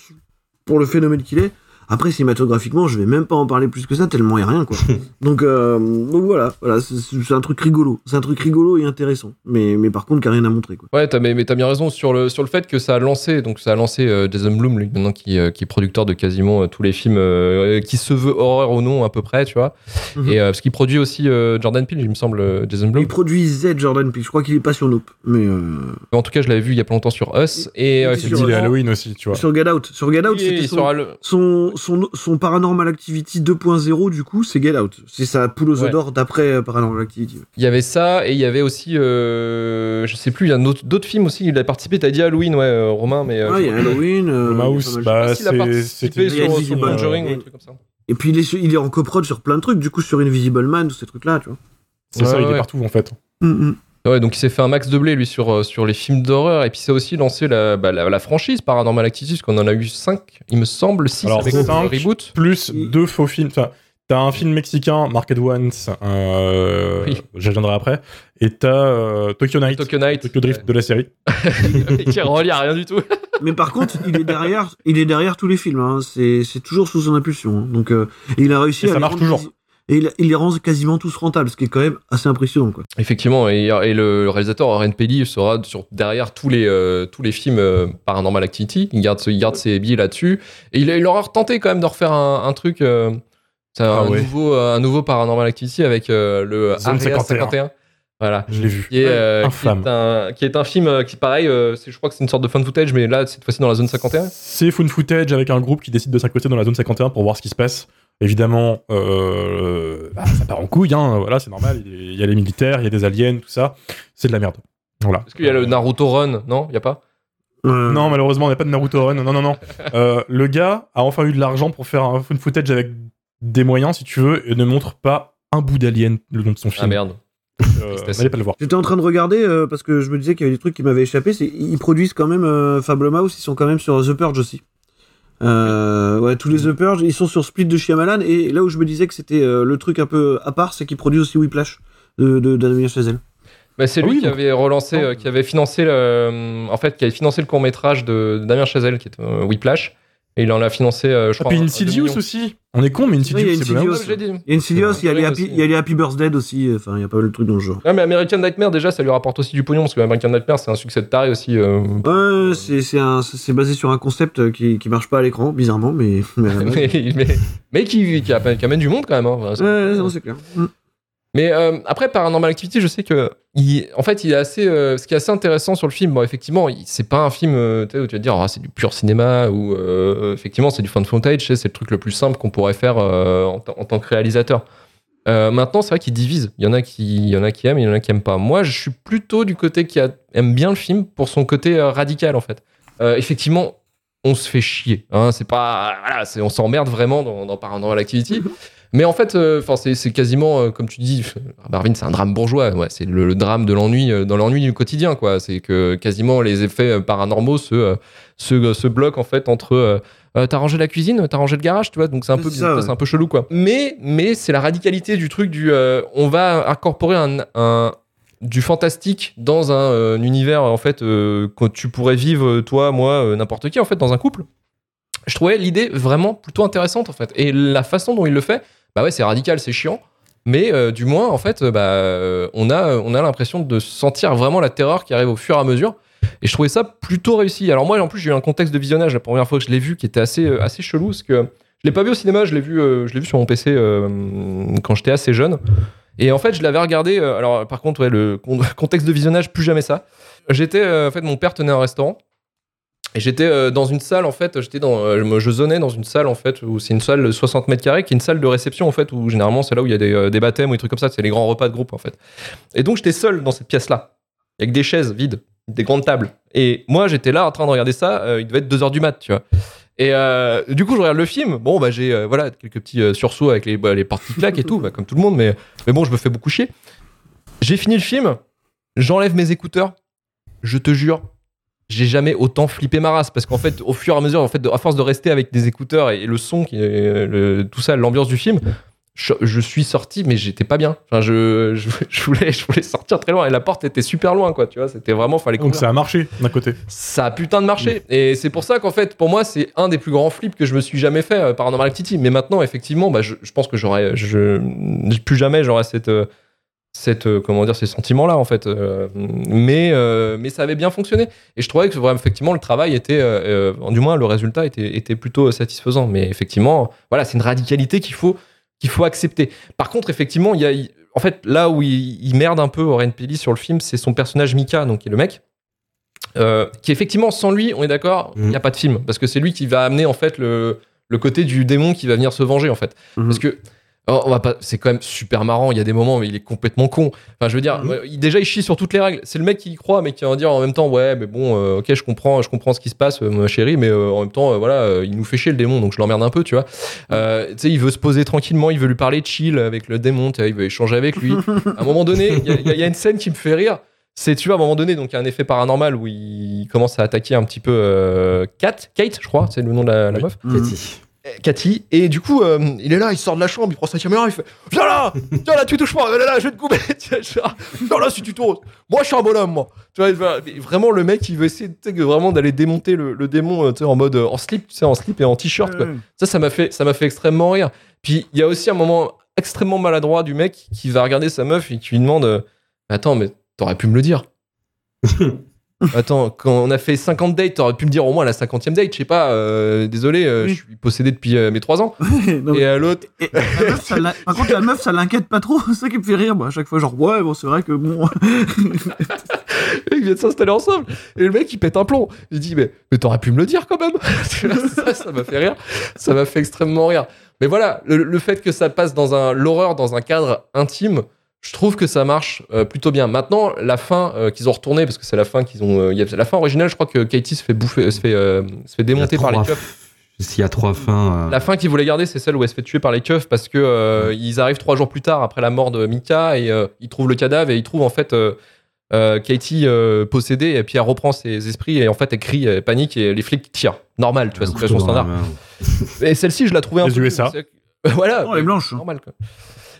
pour le phénomène qu'il est. Après, cinématographiquement, je vais même pas en parler plus que ça, tellement il y a rien, quoi. donc, euh, donc voilà, voilà c'est- un truc rigolo. C'est un truc rigolo et intéressant. Mais, mais par contre, qui a rien à montrer, quoi. Ouais, t'as, mais, mais t'as bien raison sur le, sur le fait que ça a lancé, donc ça a lancé euh, Jason Blum, lui, maintenant qui, euh, qui est producteur de quasiment euh, tous les films euh, qui se veut horreur ou non, à peu près, tu vois. Mhm. Et euh, parce qu'il produit aussi euh, Jordan Peele, il me semble, euh, Jason Blum. Il produit Z Jordan Peele. Je crois qu'il est pas sur Nope. Mais euh, En tout cas, je l'avais vu il y a pas longtemps sur Us. Et euh, sur Il est effectivement, Halloween aussi, tu vois. sur Get Out. Sur Get Out, c'était son, son, Paranormal Activity 2.0, du coup, c'est Get Out. C'est sa poule aux Ouais. d'or d'après euh, Paranormal Activity. Il y avait ça, et il y avait aussi, euh, je sais plus, il y a d'autres, films aussi. Il a participé, t'as dit Halloween, ouais, euh, Romain, mais. euh, Ouais, il y a Halloween. euh, Mouse, bah, il a c'est- participé c'était sur, Invisible sur Man. Conjuring ou un truc comme ça. Et puis il est, il est en coprod sur plein de trucs, du coup sur Invisible Man, tous ces trucs-là, tu vois. C'est ça, Ouais, il est partout en fait. Ouais, donc il s'est fait un max de blé, lui, sur, euh, sur les films d'horreur. Et puis ça a aussi lancé la, bah, la, la franchise Paranormal Activity, parce qu'on en a eu 5, il me semble, 6 Alors, avec reboot. Plus deux faux films. Enfin, t'as un film mexicain, Market Once, euh, Oui. j'y reviendrai après, et t'as euh, Tokyo Night, Tokyo Night. Tokyo Drift de la série. qui est relié à rien du tout. Mais par contre, il est derrière, il est derrière tous les films. Hein. C'est, c'est toujours sous son impulsion. hein. Donc, euh, et il a réussi Et à ça marche toujours. Et il, il les rend quasiment tous rentables, ce qui est quand même assez impressionnant, quoi. Effectivement, et, et le réalisateur Oren Peli sera sur, derrière tous les, euh, tous les films euh, Paranormal Activity. Il garde, ce- il garde ses billets là-dessus. Et il, il aura tenté quand même de refaire un, un truc, euh, un, Ah ouais. nouveau, un nouveau Paranormal Activity avec euh, le Zone Area 51. 51. Voilà. Je l'ai vu. Qui est, euh, qui, est un, qui est un film qui, pareil, euh, c'est- je crois que c'est une sorte de fun footage, mais là, cette fois-ci dans la zone 51. C'est fun footage avec un groupe qui décide de s'incruster dans la zone 51 pour voir ce qui se passe. Évidemment, euh, bah, ça part en couille, hein, voilà, c'est normal. Il y a- il a les militaires, il y a des aliens, tout ça. C'est de la merde. Voilà. Est-ce qu'il y a le Naruto Run? Non, il n'y a pas? Euh, Non, malheureusement, on n'a pas de Naruto Run. Non, non, non. Euh, le gars a enfin eu de l'argent pour faire un fun footage avec des moyens, si tu veux, et ne montre pas un bout d'alien le nom de son film. Ah merde. Euh. N'allez pas le voir. J'étais en train de regarder euh, parce que je me disais qu'il y avait des trucs qui m'avaient échappé. Ils produisent quand même euh, Fable Mouse, ils sont quand même sur The Purge aussi. Euh, ouais, tous les The Purge, ils sont sur Split de Shyamalan et là où je me disais que c'était euh, le truc un peu à part, c'est qu'ils produisent aussi Whiplash de, de Damien Chazelle. Bah, c'est Ah lui oui, qui donc- avait relancé, euh, qui avait financé le, euh, en fait, qui avait financé le court métrage de, de Damien Chazelle, qui est euh, Whiplash, et il en a financé, euh, je Ah, crois. puis un- un Insidious aussi. On est con, mais Insidious, Oui, il y a c'est dit. Il y a Insidious, il y a les Happy, aussi. il y a les Happy Birthday aussi. Enfin, il y a pas mal de trucs dans le genre. Ouais, mais American Nightmare, déjà, ça lui rapporte aussi du pognon, parce que American Nightmare, c'est un succès de taré aussi. euh, Ouais, c'est basé sur un concept qui, qui marche pas à l'écran, bizarrement, mais. mais mais, mais, mais qui, qui, amène- qui amène du monde quand même. hein. Ouais, c'est clair. Mais euh, après, Paranormal Activity, je sais que, en fait, il est assez. euh, ce qui est assez intéressant sur le film, bon, effectivement, c'est pas un film euh, où tu vas te dire, Ah, c'est du pur cinéma, ou euh, effectivement, c'est du fan footage, c'est le truc le plus simple qu'on pourrait faire en, tant que réalisateur. Maintenant, c'est vrai qu'il divise. Il y en a qui, il y en a qui aiment, il y en a qui aiment pas. Moi, je suis plutôt du côté qui aime bien le film pour son côté radical, en fait. Effectivement, on se fait chier. Hein, c'est pas, on s'emmerde vraiment dans, dans Paranormal Activity. Mais en fait, euh, c'est, quasiment, euh, comme tu dis, Barvin, c'est un drame bourgeois. Ouais, c'est le, le drame de l'ennui, euh, dans l'ennui du quotidien, quoi. C'est que quasiment les effets euh, paranormaux se, se, se bloquent en fait entre. t'as rangé la cuisine, t'as rangé le garage, tu vois, donc c'est un peu, C'est ouais. un peu chelou, quoi. Mais, mais c'est la radicalité du truc du, on va incorporer un, un- du fantastique dans un, euh, univers en fait que tu pourrais vivre toi, moi, n'importe qui en fait dans un couple. Je trouvais l'idée vraiment plutôt intéressante en fait, et la façon dont il le fait, bah ouais, c'est radical, c'est chiant. Mais euh, du moins, en fait, euh, bah, euh, on a, on a l'impression de sentir vraiment la terreur qui arrive au fur et à mesure. Et je trouvais ça plutôt réussi. Alors moi, en plus, j'ai eu un contexte de visionnage la première fois que je l'ai vu qui était assez, euh, assez chelou. Parce que je l'ai pas vu au cinéma, je l'ai vu, je l'ai vu sur mon PC quand j'étais assez jeune. Et en fait, je l'avais regardé. alors, par contre, ouais, le con- contexte de visionnage, plus jamais ça. J'étais, en fait, mon père tenait un restaurant. Et j'étais euh, dans une salle, en fait, j'étais euh, je zonais dans une salle, en fait, où c'est une salle de 60 mètres carrés, qui est une salle de réception, en fait, où généralement c'est là où il y a des, euh, des baptêmes ou des trucs comme ça, c'est les grands repas de groupe, en fait. Et donc j'étais seul dans cette pièce-là, avec des chaises vides, des grandes tables. Et moi, j'étais là en train de regarder ça, il devait être 2h du mat, tu vois. Et du coup, je regarde le film. Bon, bah, j'ai voilà, quelques petits sursauts avec les, bah, les portes qui claquent et tout, bah, comme tout le monde, mais, mais bon, je me fais beaucoup chier. J'ai fini le film, j'enlève mes écouteurs, je te jure, j'ai jamais autant flippé ma race. Parce qu'en fait au fur et à mesure en fait à force de rester avec des écouteurs et, le son qui est- le- tout ça l'ambiance du film je, je suis sorti mais j'étais pas bien. Enfin je, je, je voulais je voulais sortir très loin. Et la porte était super loin quoi tu vois. C'était vraiment fallait Donc courir. ça a marché d'un côté. ça a putain de marché. Et c'est pour ça qu'en fait pour moi c'est un des plus grands flips que je me suis jamais fait euh, Paranormal Activity. Mais maintenant effectivement bah, je, je pense que j'aurais je plus jamais j'aurais cette euh, cette euh, comment dire ces sentiments là en fait Euh, mais euh, mais ça avait bien fonctionné. Et je trouvais que vraiment effectivement le travail était euh, du moins le résultat était était plutôt satisfaisant. Mais effectivement voilà c'est une radicalité qu'il faut qu'il faut accepter. Par contre effectivement il y a il- en fait là où il, il merde un peu Oren Peli sur le film c'est son personnage Mika donc qui est le mec qui effectivement sans lui on est d'accord il Mhm. n'y a pas de film. Parce que c'est lui qui va amener en fait le le côté du démon qui va venir se venger en fait. Parce que oh, on va pas c'est quand même super marrant il y a des moments où il est complètement con. Enfin je veux dire Mhm. il- déjà il chie sur toutes les règles. C'est le mec qui y croit mais qui va dire en même temps ouais mais bon euh, ok je comprends je comprends ce qui se passe euh, ma chérie mais euh, en même temps euh, voilà euh, il nous fait chier le démon donc je l'emmerde un peu tu vois. Euh, tu sais il veut se poser tranquillement il veut lui parler chill avec le démon tu vois, il veut échanger avec lui. À un moment donné il y, a- y une scène qui me fait rire. C'est tu vois à un moment donné donc il y a un effet paranormal où il commence à attaquer un petit peu euh, Kat Kate je crois c'est le nom de la, la Oui. meuf. Cathy. Cathy et du coup euh, il est là il sort de la chambre il prend sa caméra il fait viens là viens là tu touches pas viens là je vais te couper viens là si tu tournes moi je suis un bonhomme moi. Tu vois vraiment le mec il veut essayer vraiment d'aller démonter le, le démon euh, en mode euh, en slip tu sais en slip et en t-shirt ça ça m'a fait ça m'a fait extrêmement rire. Puis il y a aussi un moment extrêmement maladroit du mec qui va regarder sa meuf et qui lui demande attends mais t'aurais pu me le dire Attends, quand on a fait 50 dates, t'aurais pu me dire au moins la 50e date, je sais pas, euh, désolé, euh, Oui. je suis possédé depuis euh, mes 3 ans. Non, Et à l'autre, par contre, la meuf, ça l'inquiète pas trop. C'est ça qui me fait rire, moi, à chaque fois. Genre, ouais, bon, c'est vrai que bon. ils viennent s'installer ensemble. Et le mec, il pète un plomb. Il dit, mais, mais t'aurais pu me le dire quand même. Ça, ça m'a fait rire. Ça m'a fait extrêmement rire. Mais voilà, le, le fait que ça passe dans un, l'horreur dans un cadre intime, je trouve que ça marche euh, plutôt bien. Maintenant, la fin euh, qu'ils ont retourné, parce que c'est la fin qu'ils ont, euh, il y a- la fin originale, je crois que Katie se fait bouffer, se fait, euh, se fait démonter par les keufs. S'il y a trois fins. euh, La fin qu'ils voulaient garder, c'est celle où elle se fait tuer par les keufs parce que euh, ils arrivent trois jours plus tard après la mort de Mika et euh, ils trouvent le cadavre et ils trouvent en fait euh, euh, Katie euh, possédée et puis elle reprend ses esprits et en fait elle crie, elle panique et les flics tirent. Normal, tu vois, situation standard. Et celle-ci, je la trouvais un Les peu. USA. c'est- Voilà. Oh, elle est blanche. Normal quoi.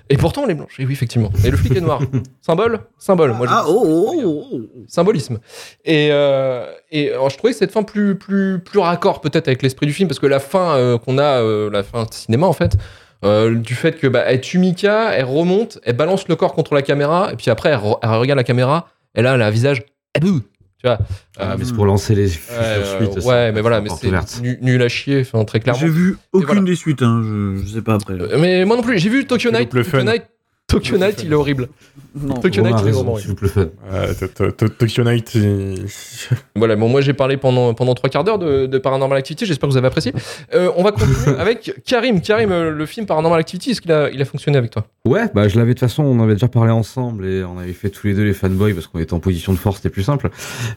Et pourtant, elle est blanche. Et oui, effectivement. Et le flic est noir. Symbole? Symbole. Moi, je Ah, dis- oh, oh, oh, oh. symbolisme. Et, euh, et alors, je trouvais cette fin plus, plus, plus raccord peut-être avec l'esprit du film, parce que la fin euh, qu'on a, euh, la fin de cinéma en fait, euh, du fait que bah, elle tue Mika, elle remonte, elle balance le corps contre la caméra, et puis après elle, re- elle regarde la caméra, et là elle a un visage, bouh, tu vois. Ah, Euh, mais c'est pour lancer les euh, suites. ça, ouais, mais voilà, c'est mais c'est nul à chier, enfin très clairement. J'ai vu aucune voilà. des suites, hein. Je, je sais pas après. Euh, Mais moi non plus, j'ai vu Tokyo Night. le Tokyo fun. Night, Tokyo Night, il est horrible. Tokyo Romain Night, a il est vraiment s'il vous plaît, fun. To- to- to- Tokyo Night, il- Voilà, bon, moi j'ai parlé pendant, pendant trois quarts d'heure de, de Paranormal Activity, j'espère que vous avez apprécié. Euh, on va continuer avec Karim. Karim, euh, le film Paranormal Activity, est-ce qu'il a, il a fonctionné avec toi? Ouais, bah je l'avais de toute façon, on avait déjà parlé ensemble et on avait fait tous les deux les fanboys parce qu'on était en position de force, c'était plus simple.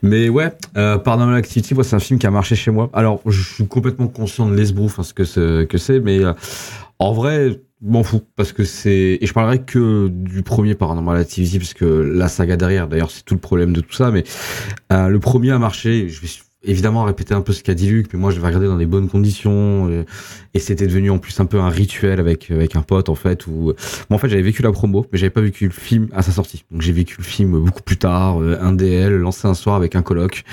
Mais ouais, euh, Paranormal Activity, moi c'est un film qui a marché chez moi. Alors je suis complètement conscient de l'esbrouf, hein, ce que c'est, que c'est, mais euh, en vrai, m'en fous parce que c'est et je parlerai que du premier Paranormal Activity parce que la saga derrière, d'ailleurs c'est tout le problème de tout ça. Mais euh, le premier a marché. Je vais évidemment répéter un peu ce qu'a dit Luc, mais moi je vais regarder dans des bonnes conditions et, et c'était devenu en plus un peu un rituel avec avec un pote en fait où Bon, en fait, j'avais vécu la promo, mais j'avais pas vécu le film à sa sortie. Donc, j'ai vécu le film beaucoup plus tard, euh, un DL, lancé un soir avec un coloc.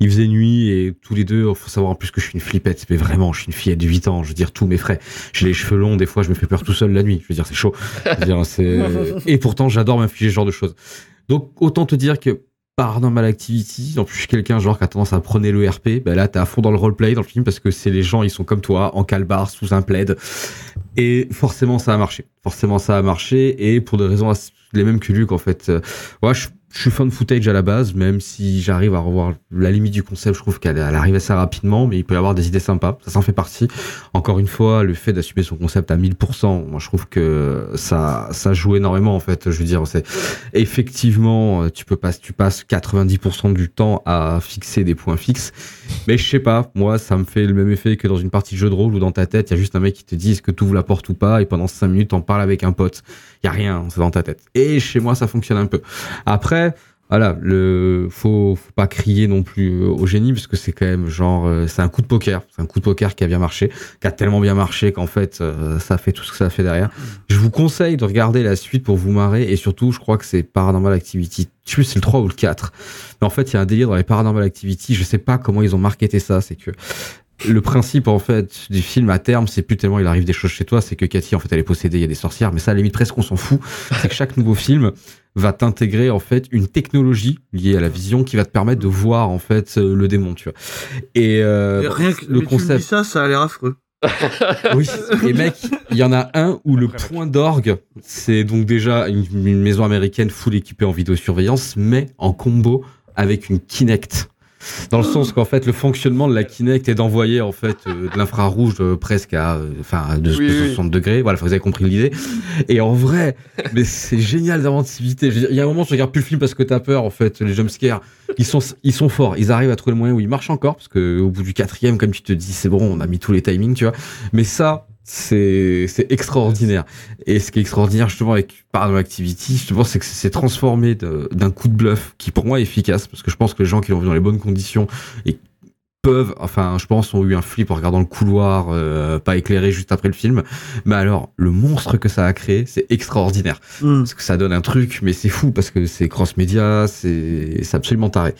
Il faisait nuit et tous les deux, faut savoir en plus que je suis une flippette. Mais vraiment, je suis une fillette de 8 ans. Je veux dire, tous mes frais. J'ai les cheveux longs, des fois, je me fais peur tout seul la nuit. Je veux dire, c'est chaud. Je veux dire. Et pourtant, j'adore m'infliger ce genre de choses. Donc, autant te dire que Paranormal Activity, en plus je quelqu'un genre qui a tendance à prôner le RP, ben là t'es à fond dans le roleplay dans le film parce que c'est les gens ils sont comme toi en calbar sous un plaid. Et forcément ça a marché, forcément ça a marché. Et pour des raisons les mêmes que Luc en fait. Euh, ouais, je, je suis fan footage à la base, même si j'arrive à revoir la limite du concept, je trouve qu'elle elle arrive assez rapidement, mais il peut y avoir des idées sympas, ça s'en fait partie. Encore une fois, le fait d'assumer son concept à 1000%, moi je trouve que ça ça joue énormément en fait. Je veux dire, c'est effectivement tu peux pas tu passes 90% du temps à fixer des points fixes, mais je sais pas, moi ça me fait le même effet que dans une partie de jeu de rôle où dans ta tête il y a juste un mec qui te dit est-ce que tu ouvres la porte ou pas et pendant 5 minutes t'en parles avec un pote, il y a rien, c'est dans ta tête. Et chez moi ça fonctionne un peu. Après voilà, le faut, pas crier non plus euh, au génie parce que c'est quand même genre euh, c'est un coup de poker, c'est un coup de poker qui a bien marché, qui a tellement bien marché qu'en fait euh, ça fait tout ce que ça fait derrière. Je vous conseille de regarder la suite pour vous marrer et surtout je crois que c'est Paranormal Activity. Je sais c'est le 3 ou le 4. Mais en fait, il y a un délire dans les Paranormal Activity, je sais pas comment ils ont marketé ça, c'est que le principe en fait du film à terme, c'est plus tellement il arrive des choses chez toi, c'est que Cathy en fait elle est possédée, il y a des sorcières, mais ça à la limite presque on s'en fout. C'est que chaque nouveau film va t'intégrer en fait une technologie liée à la vision qui va te permettre de voir en fait euh, le démon, tu vois. Et, euh, Et rien que le mais tu me concept. dis ça, ça a l'air affreux. Oui, et mec, il y en a un où le point d'orgue, c'est donc déjà une, une maison américaine full équipée en vidéosurveillance, mais en combo avec une Kinect. Dans le sens qu'en fait, le fonctionnement de la Kinect est d'envoyer en fait euh, de l'infrarouge euh, presque à, euh, enfin, à de, Oui, de oui. 60 degrés. Voilà, vous avez compris l'idée. Et en vrai, mais c'est génial d'inventivité. Il y a un moment, je regarde plus le film parce que t'as peur. En fait, les jumpscares, ils sont, ils sont forts. Ils arrivent à trouver le moyen où ils marchent encore parce que au bout du quatrième, comme tu te dis, c'est bon, on a mis tous les timings, tu vois. Mais ça, c'est extraordinaire. Et ce qui est extraordinaire justement avec Paranormal Activity, justement, c'est que c'est transformé d'un coup de bluff qui pour moi est efficace parce que je pense que les gens qui l'ont vu dans les bonnes conditions et peuvent, enfin, je pense, ont eu un flip en regardant le couloir euh, pas éclairé juste après le film. Mais alors, le monstre que ça a créé, c'est extraordinaire Hmm. parce que ça donne un truc, mais c'est fou parce que c'est cross-média, c'est c'est absolument taré.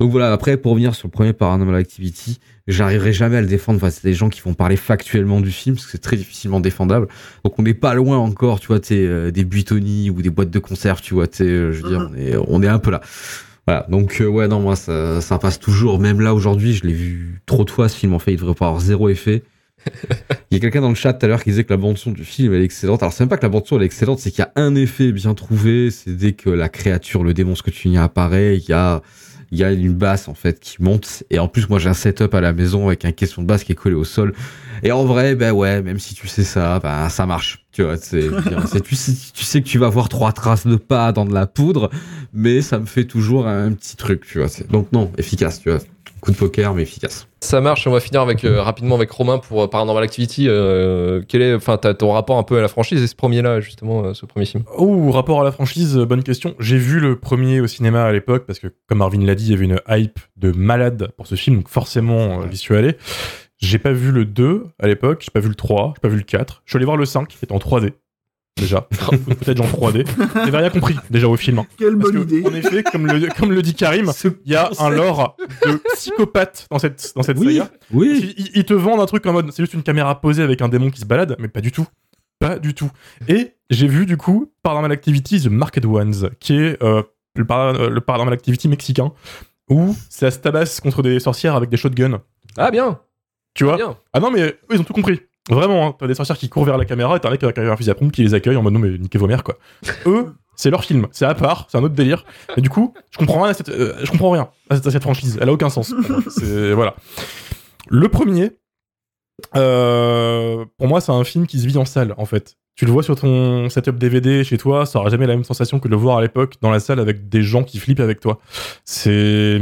Donc voilà, après, pour revenir sur le premier Paranormal Activity, j'arriverai jamais à le défendre face à des gens qui vont parler factuellement du film, parce que c'est très difficilement défendable. Donc on n'est pas loin encore, tu vois, t'es, euh, des buitonies ou des boîtes de conserve, tu vois, t'es, euh, je veux dire, on est, on est un peu là. Voilà, donc euh, ouais, non, moi, ça, ça passe toujours. Même là, aujourd'hui, je l'ai vu trop de fois, ce film, en fait, il devrait pas avoir zéro effet. Il y a quelqu'un dans le chat tout à l'heure qui disait que la bande-son du film elle est excellente. Alors c'est même pas que la bande-son elle est excellente, c'est qu'il y a un effet bien trouvé, c'est dès que la créature, le démon, ce que tu dis apparaît, il y a, il y a une basse en fait qui monte. Et en plus moi j'ai un setup à la maison avec un caisson de basse qui est collé au sol. Et en vrai, ben ouais, même si tu sais ça, ben ça marche. Tu vois, c'est, c'est- tu, sais, tu sais que tu vas voir trois traces de pas dans de la poudre, mais ça me fait toujours un petit truc, tu vois. c'est- Donc non, efficace, tu vois. Coup de poker, mais efficace. Ça marche, on va finir avec, euh, rapidement avec Romain pour euh, Paranormal Activity. Euh, quel est, enfin, t'as ton rapport un peu à la franchise et ce premier-là, justement, euh, ce premier film? Oh, rapport à la franchise, euh, bonne question. J'ai vu le premier au cinéma à l'époque parce que, comme Marvin l'a dit, il y avait une hype de malade pour ce film, donc forcément, euh, j'y suis allé. J'ai pas vu le 2 à l'époque, j'ai pas vu le 3, j'ai pas vu le 4. Je suis allé voir le 5 qui est en 3D. Déjà, peut-être en 3D. J'avais rien compris déjà au film. hein. Quelle Parce bonne que, idée. En effet, comme le, comme le dit Karim, il y a un lore de psychopathe dans cette, dans cette Oui, saga. oui. Ils, ils te vendent un truc en mode c'est juste une caméra posée avec un démon qui se balade, mais pas du tout. Pas du tout. Et j'ai vu du coup Paranormal Activity The Market Ones, qui est euh, le, para- euh, le Paranormal Activity mexicain, où ça se tabasse contre des sorcières avec des shotguns. Ah, bien Tu vois Bien Ah non, mais eux, ils ont tout compris. Vraiment, hein. t'as des sorcières qui courent vers la caméra et t'as un mec avec un fusil à pompe qui les accueille en mode non, mais niquez vos mères, quoi. Eux, c'est leur film, c'est à part, c'est un autre délire. Et du coup, je comprends rien à cette, euh, je comprends rien à cette, à cette franchise. Elle a aucun sens. voilà. Le premier, euh, pour moi, c'est un film qui se vit en salle, en fait. Tu le vois sur ton setup DVD chez toi, ça aura jamais la même sensation que de le voir à l'époque dans la salle avec des gens qui flippent avec toi. C'est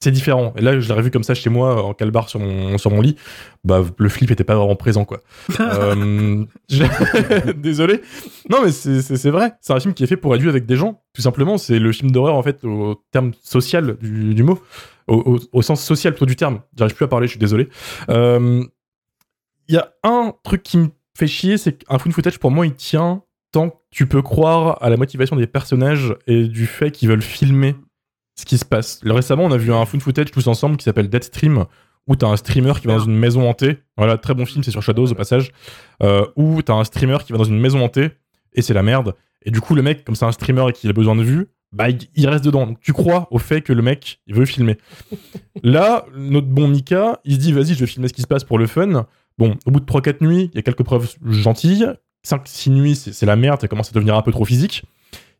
c'est différent. Et là, je l'ai revu comme ça chez moi en calbar sur mon sur mon lit. Bah, le flip était pas vraiment présent, quoi. Euh, je- Désolé. Non, mais c'est- vrai. C'est un film qui est fait pour être vu avec des gens. Tout simplement, c'est le film d'horreur en fait au terme social du, du mot, au, au- au sens social plutôt du terme. J'arrive plus à parler. Je suis désolé. Euh, Il y a un truc qui me fait chier, c'est qu'un found footage pour moi il tient tant que tu peux croire à la motivation des personnages et du fait qu'ils veulent filmer ce qui se passe. Récemment, on a vu un found footage tous ensemble qui s'appelle Deadstream, où t'as un streamer qui va dans une maison hantée. Voilà, très bon film, c'est sur Shadows au passage. Euh, où t'as un streamer qui va dans une maison hantée et c'est la merde. Et du coup, le mec, comme c'est un streamer et qu'il a besoin de vues, bah, il, reste dedans. Donc tu crois au fait que le mec, il veut filmer. Là, notre bon Mika, il se dit, vas-y, je vais filmer ce qui se passe pour le fun. Bon, au bout de 3-4 nuits, il y a quelques preuves gentilles. 5-6 nuits, c'est la merde, ça commence à devenir un peu trop physique.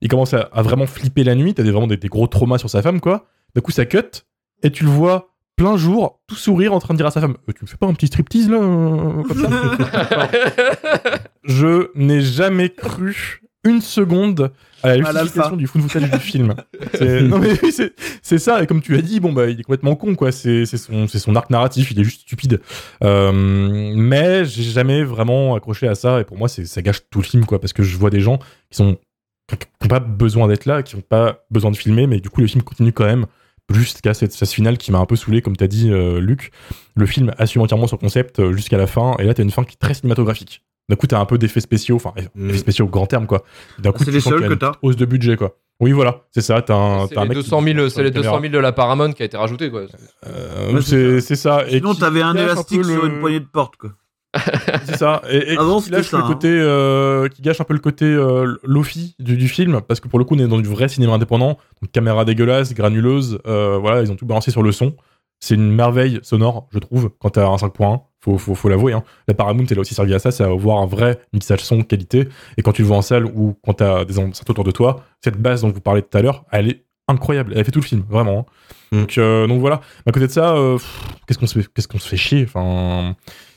Il commence à, à vraiment flipper la nuit, t'as des, vraiment des, des gros traumas sur sa femme, quoi. D'un coup, ça cut, et tu le vois plein jour, tout sourire, en train de dire à sa femme Euh, Tu me fais pas un petit striptease, là euh, Comme ça? Je n'ai jamais cru une seconde à la justification du found footage du film. Non mais oui, c'est ça, et comme tu as dit, bon bah il est complètement con, quoi. C'est son, arc narratif, il est juste stupide. Euh, mais j'ai jamais vraiment accroché à ça, et pour moi ça gâche tout le film, quoi, parce que je vois des gens qui sont n'ont pas besoin d'être là, qui n'ont pas besoin de filmer, mais du coup, le film continue quand même jusqu'à cette phase finale qui m'a un peu saoulé, comme t'as dit, euh, Luc. Le film assume entièrement son concept euh, jusqu'à la fin, et là, t'as une fin qui est très cinématographique. D'un coup, t'as un peu d'effets spéciaux, enfin, Mm. effets spéciaux au grand terme, quoi. D'un coup, C'est tu les sens seuls qu'il y a que une t'as. hausse de budget, quoi. Oui, voilà, c'est ça. T'as un, C'est un les, mec qui 200 000, sur c'est les la 200 caméra. 000 de la Paramount qui a été rajouté, quoi. Euh, Ouais, c'est c'est ça. Et Sinon, qui t'avais un élastique peu sur le- une poignée de porte, quoi. C'est ça. Et, et Avant, qui lâche ça, le hein. côté, euh, qui gâche un peu le côté euh, lofi du, du film, parce que pour le coup, on est dans du vrai cinéma indépendant. Donc, caméra dégueulasse, granuleuse. euh, voilà, ils ont tout balancé sur le son. C'est une merveille sonore, je trouve, quand t'as un 5.1. Faut, faut, faut l'avouer. Hein. La Paramount, elle a aussi servi à ça, c'est à voir un vrai mixage son qualité. Et quand tu le vois en salle ou quand t'as des enceintes autour de toi, cette base dont vous parlez tout à l'heure, elle est incroyable. Elle a fait tout le film, vraiment. hein. Mm. Donc, euh, donc voilà. À côté de ça, euh, qu'est-ce qu'on se fait, qu'est-ce qu'on se fait chier? Enfin,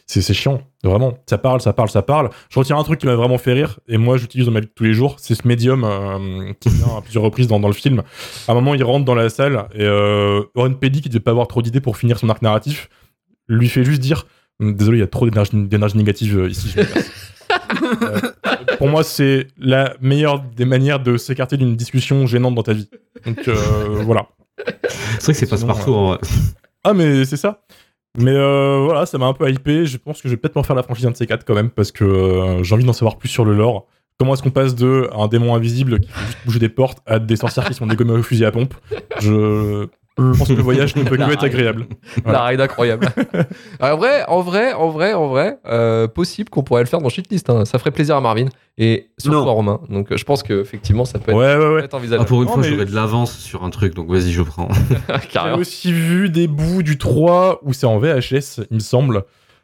c'est chiant, vraiment. Ça parle, ça parle, ça parle. Je retiens un truc qui m'a vraiment fait rire, et moi j'utilise dans ma vie de tous les jours, c'est ce médium euh, qui vient à plusieurs reprises dans, dans le film. À un moment, il rentre dans la salle, et euh, Oren Peli, qui devait pas avoir trop d'idées pour finir son arc narratif, lui fait juste dire Hum, Désolé, il y a trop d'énergie négative euh, ici. je. Euh, pour moi, c'est la meilleure des manières de s'écarter d'une discussion gênante dans ta vie. Donc euh, voilà. C'est vrai que c'est passe Sinon, partout en vrai. Ah, mais c'est ça. Mais euh, voilà, ça m'a un peu hypé. Je pense que je vais peut-être m'en faire la franchise un de ces quatre quand même, parce que euh, j'ai envie d'en savoir plus sur le lore. Comment est-ce qu'on passe de un démon invisible qui fait juste des portes à des sorcières qui sont dégommées au fusil à pompe? Je pense que le voyage ne peut que être agréable. Voilà. La ride incroyable. en vrai, en vrai, en vrai, en vrai, euh, possible qu'on pourrait le faire dans Shitlist. hein. Ça ferait plaisir à Marvin et surtout Non. à Romain. Donc euh, je pense qu'effectivement, ça peut être, Ouais, ouais, peut ouais. être Ah, envisageable. pour une Non, fois, mais- j'aurais de l'avance sur un truc, donc vas-y, je prends. J'ai aussi vu des bouts du 3 où c'est en VHS, il me semble.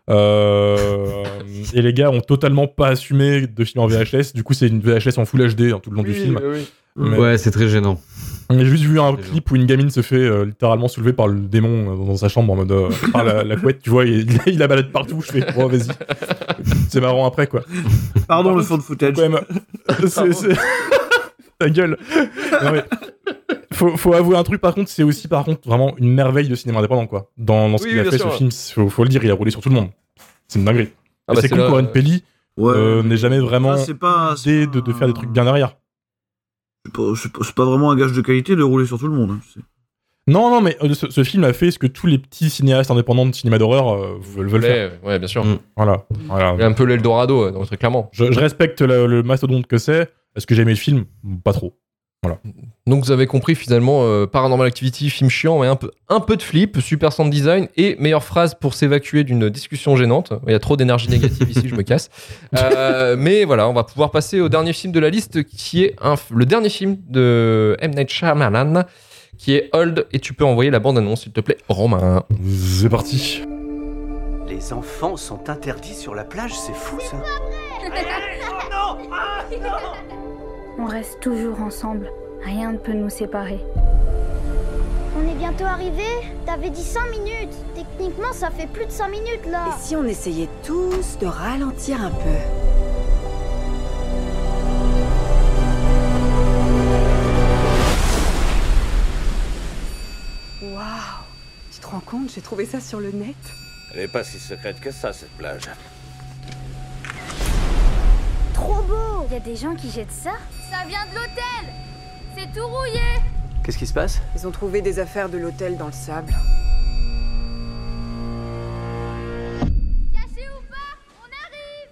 Euh, et les gars ont totalement pas assumé de film en VHS. Du coup, c'est une VHS en Full HD hein, tout le long du film. Mais- Ouais, c'est très gênant. J'ai juste vu un clip où une gamine se fait euh, littéralement soulever par le démon euh, dans sa chambre en mode euh, par la, la couette, tu vois, il, il la balade partout. Je fais, oh vas-y, c'est marrant après quoi. Pardon, Par le fond de footage. Quand même, c'est, c'est- ta gueule. Non, mais faut, faut avouer un truc par contre, c'est aussi par contre vraiment une merveille de cinéma indépendant quoi. Dans, dans ce Oui, qu'il a fait sûr. ce film, faut, faut le dire, il a roulé sur tout le monde. C'est une dinguerie. Ah bah, c'est cool là, qu'Oren euh, Pelli Ouais. euh, n'ait jamais vraiment Ça, c'est pas. c'est idée pas de, de faire des trucs bien derrière. C'est pas, vraiment un gage de qualité de rouler sur tout le monde. hein. Non, non, mais euh, ce, ce film a fait ce que tous les petits cinéastes indépendants de cinéma d'horreur euh, veulent, veulent faire. Ouais, bien sûr. Mm. Voilà. voilà. Il y a un peu l'Eldorado, euh, donc très clairement. Je, je respecte le, le mastodonte que c'est. Est-ce que j'ai aimé le film? Pas trop. Donc vous avez compris finalement euh, Paranormal Activity, film chiant, mais un peu, un peu de flip, super sound design et meilleure phrase pour s'évacuer d'une discussion gênante. Il y a trop d'énergie négative ici, je me casse. Euh, mais voilà, on va pouvoir passer au dernier film de la liste qui est un, le dernier film de M. Night Shyamalan qui est Old et tu peux envoyer la bande-annonce s'il te plaît, Romain. C'est parti. Les enfants sont interdits sur la plage, c'est fou ça. On reste toujours ensemble. Rien ne peut nous séparer. On est bientôt arrivé T'avais dit 100 minutes. Techniquement, ça fait plus de 100 minutes là. Et si on essayait tous de ralentir un peu? Waouh Tu te rends compte J'ai trouvé ça sur le net? Elle est pas si secrète que ça, cette plage. Trop beau Il y a des gens qui jettent ça? Ça vient de l'hôtel. C'est tout rouillé. Qu'est-ce qui se passe? Ils ont trouvé des affaires de l'hôtel dans le sable. Caché ou pas On arrive.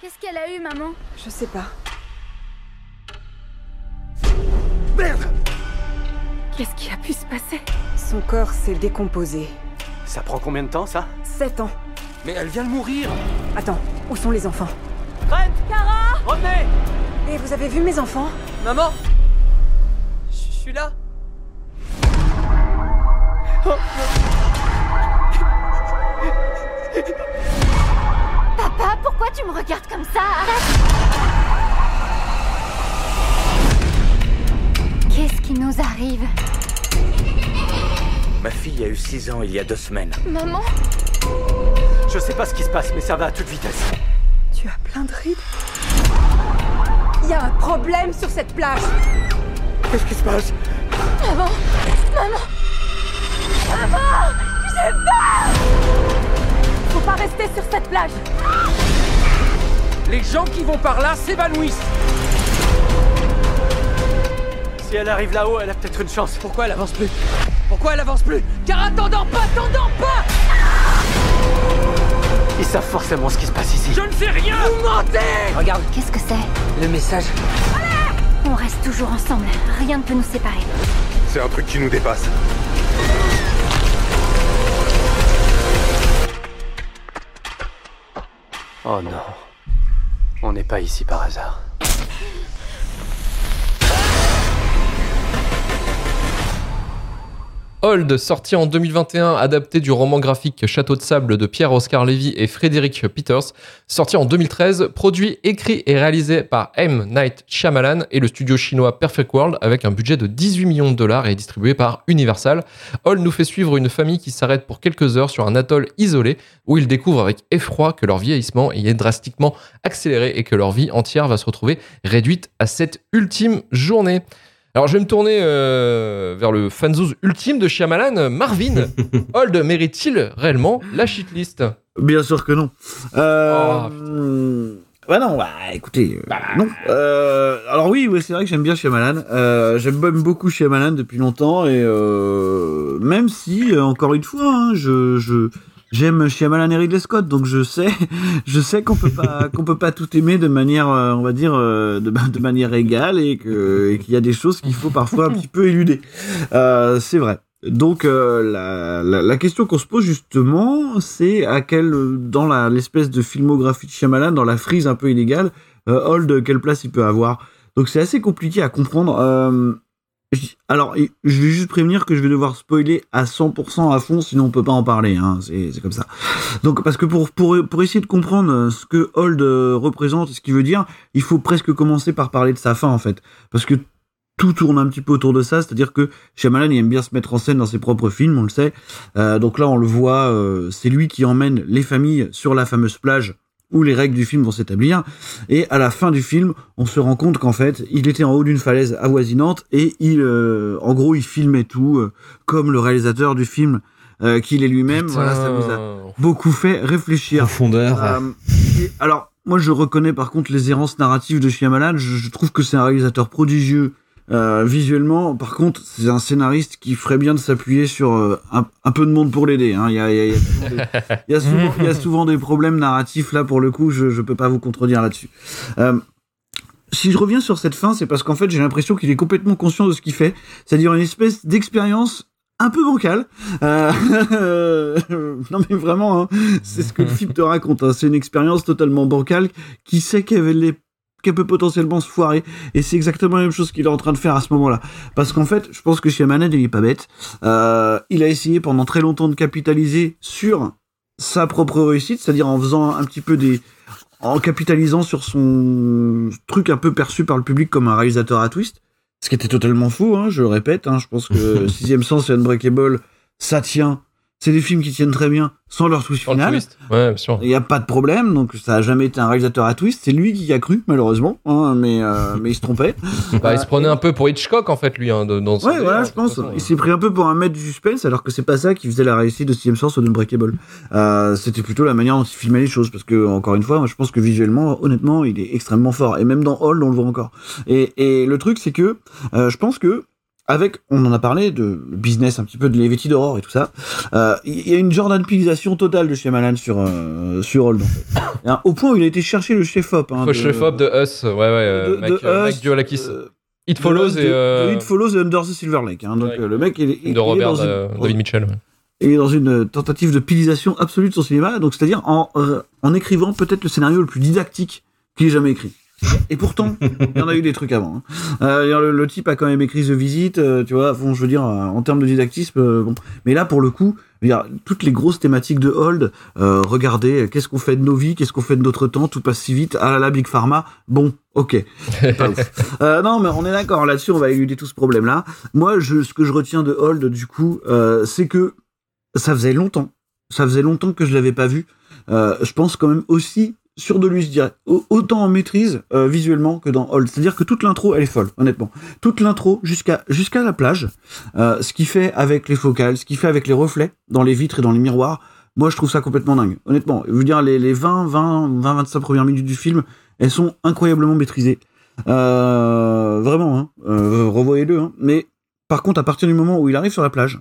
Qu'est-ce qu'elle a eu, maman? Je sais pas. Son corps s'est décomposé. Ça prend combien de temps ça? Sept ans. Mais elle vient de mourir. Attends, où sont les enfants? Trent Cara! Revenez! Et vous avez vu mes enfants? Maman! Je suis là. Papa, pourquoi tu me regardes comme ça? Arrête Qu'est-ce qui nous arrive? Ma fille a eu 6 ans il y a deux semaines. Maman Je sais pas ce qui se passe, mais ça va à toute vitesse. Tu as plein de rides? Il y a un problème sur cette plage. Qu'est-ce qui se passe? Maman Maman Maman J'ai peur! Faut pas rester sur cette plage. Les gens qui vont par là s'évanouissent Si elle arrive là-haut, elle a peut-être une chance. Pourquoi elle avance plus? Pourquoi elle avance plus? Car attendant pas, attendant pas Ils savent forcément ce qui se passe ici. Je ne sais rien Vous mentez Regarde, Qu'est-ce que c'est? Le message. On reste toujours ensemble. Rien ne peut nous séparer. C'est un truc qui nous dépasse. Oh non. On n'est pas ici par hasard. Hold, sorti en 2021, adapté du roman graphique Château de sable de Pierre-Oscar Lévy et Frédéric Peters, sorti en 2013, produit, écrit et réalisé par M. Night Shyamalan et le studio chinois Perfect World avec un budget de 18 millions de dollars et distribué par Universal. Hold nous fait suivre une famille qui s'arrête pour quelques heures sur un atoll isolé où ils découvrent avec effroi que leur vieillissement y est drastiquement accéléré et que leur vie entière va se retrouver réduite à cette ultime journée. Alors, je vais me tourner euh, vers le fanzouz ultime de Shyamalan, Marvin. Hold mérite-t-il réellement la shitlist? Bien sûr que non. Euh... Bah non, bah écoutez, euh, non. Euh, alors oui, oui c'est vrai que j'aime bien Shyamalan. Euh, j'aime même beaucoup Shyamalan depuis longtemps et euh, même si, encore une fois, hein, je, je j'aime Shyamalan et Ridley Scott, donc je sais, je sais qu'on peut pas, qu'on peut pas tout aimer de manière, euh, on va dire, euh, de, de manière égale et que, et qu'il y a des choses qu'il faut parfois un petit peu éluder. Euh, c'est vrai. Donc euh, la, la, la question qu'on se pose justement, c'est à quel dans la l'espèce de filmographie de Shyamalan, dans la frise un peu illégale, euh, Hold quelle place il peut avoir? Donc c'est assez compliqué à comprendre. Alors je vais juste prévenir que je vais devoir spoiler à 100% à fond, sinon on peut pas en parler. Hein, c'est comme ça. Donc parce que pour pour pour essayer de comprendre euh, ce que Hold euh, représente ce qu'il veut dire, il faut presque commencer par parler de sa fin en fait, parce que tout tourne un petit peu autour de ça, c'est-à-dire que Shyamalan il aime bien se mettre en scène dans ses propres films, on le sait. Euh, donc là on le voit, c'est lui qui emmène les familles sur la fameuse plage où les règles du film vont s'établir. Et à la fin du film, on se rend compte qu'en fait, il était en haut d'une falaise avoisinante et il, euh, en gros, il filmait tout, euh, comme le réalisateur du film euh, qu'il est lui-même. Voilà, ça vous a beaucoup fait réfléchir. Profondeur. Euh, et alors, moi, je reconnais par contre les errances narratives de Shyamalan. Je, je trouve que c'est un réalisateur prodigieux euh, visuellement. Par contre, c'est un scénariste qui ferait bien de s'appuyer sur euh, un, peu de monde pour l'aider. hein. Il y, a, il il souvent il y a souvent- des problèmes narratifs là pour le coup. Je, je peux pas vous contredire là-dessus. Euh, si je reviens sur cette fin, c'est parce qu'en fait, j'ai l'impression qu'il est complètement conscient de ce qu'il fait, c'est-à-dire une espèce d'expérience un peu bancale. Euh, non mais vraiment, hein, c'est ce que le film te raconte. hein. C'est une expérience totalement bancale qui sait qu'elle est qu'elle peut potentiellement se foirer et c'est exactement la même chose qu'il est en train de faire à ce moment-là parce qu'en fait je pense que Shyamalan il est pas bête Euh, il a essayé pendant très longtemps de capitaliser sur sa propre réussite c'est-à-dire en faisant un petit peu des en capitalisant sur son truc un peu perçu par le public comme un réalisateur à twist ce qui était totalement faux, hein, je le répète. Hein, je pense que Sixième Sens et Unbreakable, ça tient. C'est des films qui tiennent très bien sans leur twist Sans final. twist. Ouais, bien sûr. Il n'y a pas de problème, donc ça a jamais été un réalisateur à twist. C'est lui qui y a cru, malheureusement, hein, mais, euh, mais il se trompait. Bah, il se prenait un peu pour Hitchcock en fait, lui, hein, de- dans son Ouais, délire, voilà, je pense. façon. Il s'est pris un peu pour un maître du suspense, alors que c'est pas ça qui faisait la réussite de Sixième Sens ou d'Unbreakable. Euh, C'était plutôt la manière dont il filmait les choses, parce que, encore une fois, moi, je pense que visuellement, honnêtement, il est extrêmement fort. Et même dans Hold, on le voit encore. Et, et le truc, c'est que, euh, je pense que, avec, on en a parlé de business un petit peu de Levity d'Aurore et tout ça, euh, il y a une jordanisation totale de Shyamalan sur, euh, sur Hold, en fait. Et, hein, au point où il a été chercher le chef-op. Hein, de- chef-op de Us, ouais, ouais, euh, de- de euh, Us, It Follows de- et. euh, It Follows et Under the Silver Lake. Hein. Donc, le mec, il, est- il de est Robert dans une- David Mitchell. ouais. il est dans une tentative de pilisation absolue de son cinéma, donc c'est-à-dire en, en écrivant peut-être le scénario le plus didactique qu'il ait jamais écrit. Et pourtant, il y en a eu des trucs avant. hein. Euh, le, le type a quand même écrit The Visit, euh, tu vois, bon, je veux dire, euh, en termes de didactisme, euh, bon. Mais là, pour le coup, toutes les grosses thématiques de Hold, regardez, qu'est-ce qu'on fait de nos vies, qu'est-ce qu'on fait de notre temps, tout passe si vite, ah là là, Big Pharma, bon, ok. Pas ouf. Non, mais on est d'accord, là-dessus, on va éluder tout ce problème-là. Moi, je, ce que je retiens de Hold, du coup, c'est que ça faisait longtemps, ça faisait longtemps que je l'avais pas vu. Euh, je pense quand même aussi sûr de lui, je dirais. Autant en maîtrise euh, visuellement que dans Hold. C'est-à-dire que toute l'intro, elle est folle, honnêtement. Toute l'intro jusqu'à la plage, euh, ce qu'il fait avec les focales, ce qu'il fait avec les reflets dans les vitres et dans les miroirs, moi je trouve ça complètement dingue. Honnêtement, je veux dire, les, les 20, 20, 20, 25 premières minutes du film, elles sont incroyablement maîtrisées. Euh, vraiment, hein. revoyez-le. Hein. Mais par contre, à partir du moment où il arrive sur la plage,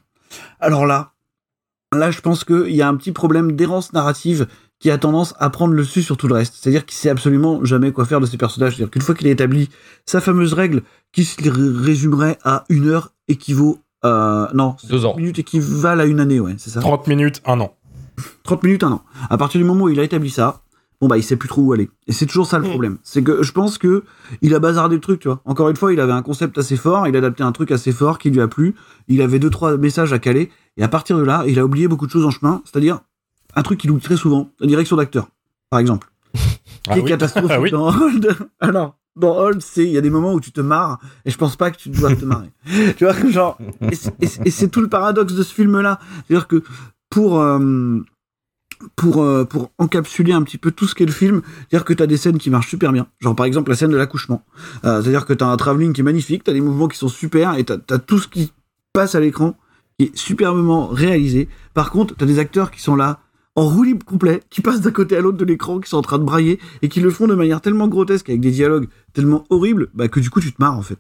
alors là, là, je pense qu'il y a un petit problème d'errance narrative qui a tendance à prendre le dessus sur tout le reste. C'est-à-dire qu'il sait absolument jamais quoi faire de ses personnages. C'est-à-dire qu'une fois qu'il a établi sa fameuse règle qui se résumerait à une heure équivaut à... non, deux ans. minutes équivalent à une année, ouais, c'est ça 30 minutes, un an. 30 minutes, un an. À partir du moment où il a établi ça, bon bah il sait plus trop où aller. Et c'est toujours ça le mm. problème. C'est que je pense que il a bazardé le truc, tu vois. Encore une fois, il avait un concept assez fort, il a adapté un truc assez fort qui lui a plu. Il avait deux trois messages à caler et à partir de là, il a oublié beaucoup de choses en chemin. C'est-à-dire un truc qu'il oublie très souvent, la direction d'acteur, par exemple. Ah qui est catastrophique ah dans Hold. Alors, dans Hold, c'est il y a des moments où tu te marres et je pense pas que tu dois te marrer. tu vois, genre, et c'est tout le paradoxe de ce film-là. C'est-à-dire que pour euh, pour euh, pour encapsuler un petit peu tout ce qu'est le film, dire que tu as des scènes qui marchent super bien. Genre par exemple la scène de l'accouchement. Euh, c'est-à-dire que tu as un travelling qui est magnifique, tu as des mouvements qui sont super et tu as, tout ce qui passe à l'écran qui est superbement réalisé. Par contre, tu as des acteurs qui sont là en roue libre complet, qui passent d'un côté à l'autre de l'écran, qui sont en train de brailler et qui le font de manière tellement grotesque avec des dialogues tellement horribles, bah, que du coup tu te marres en fait.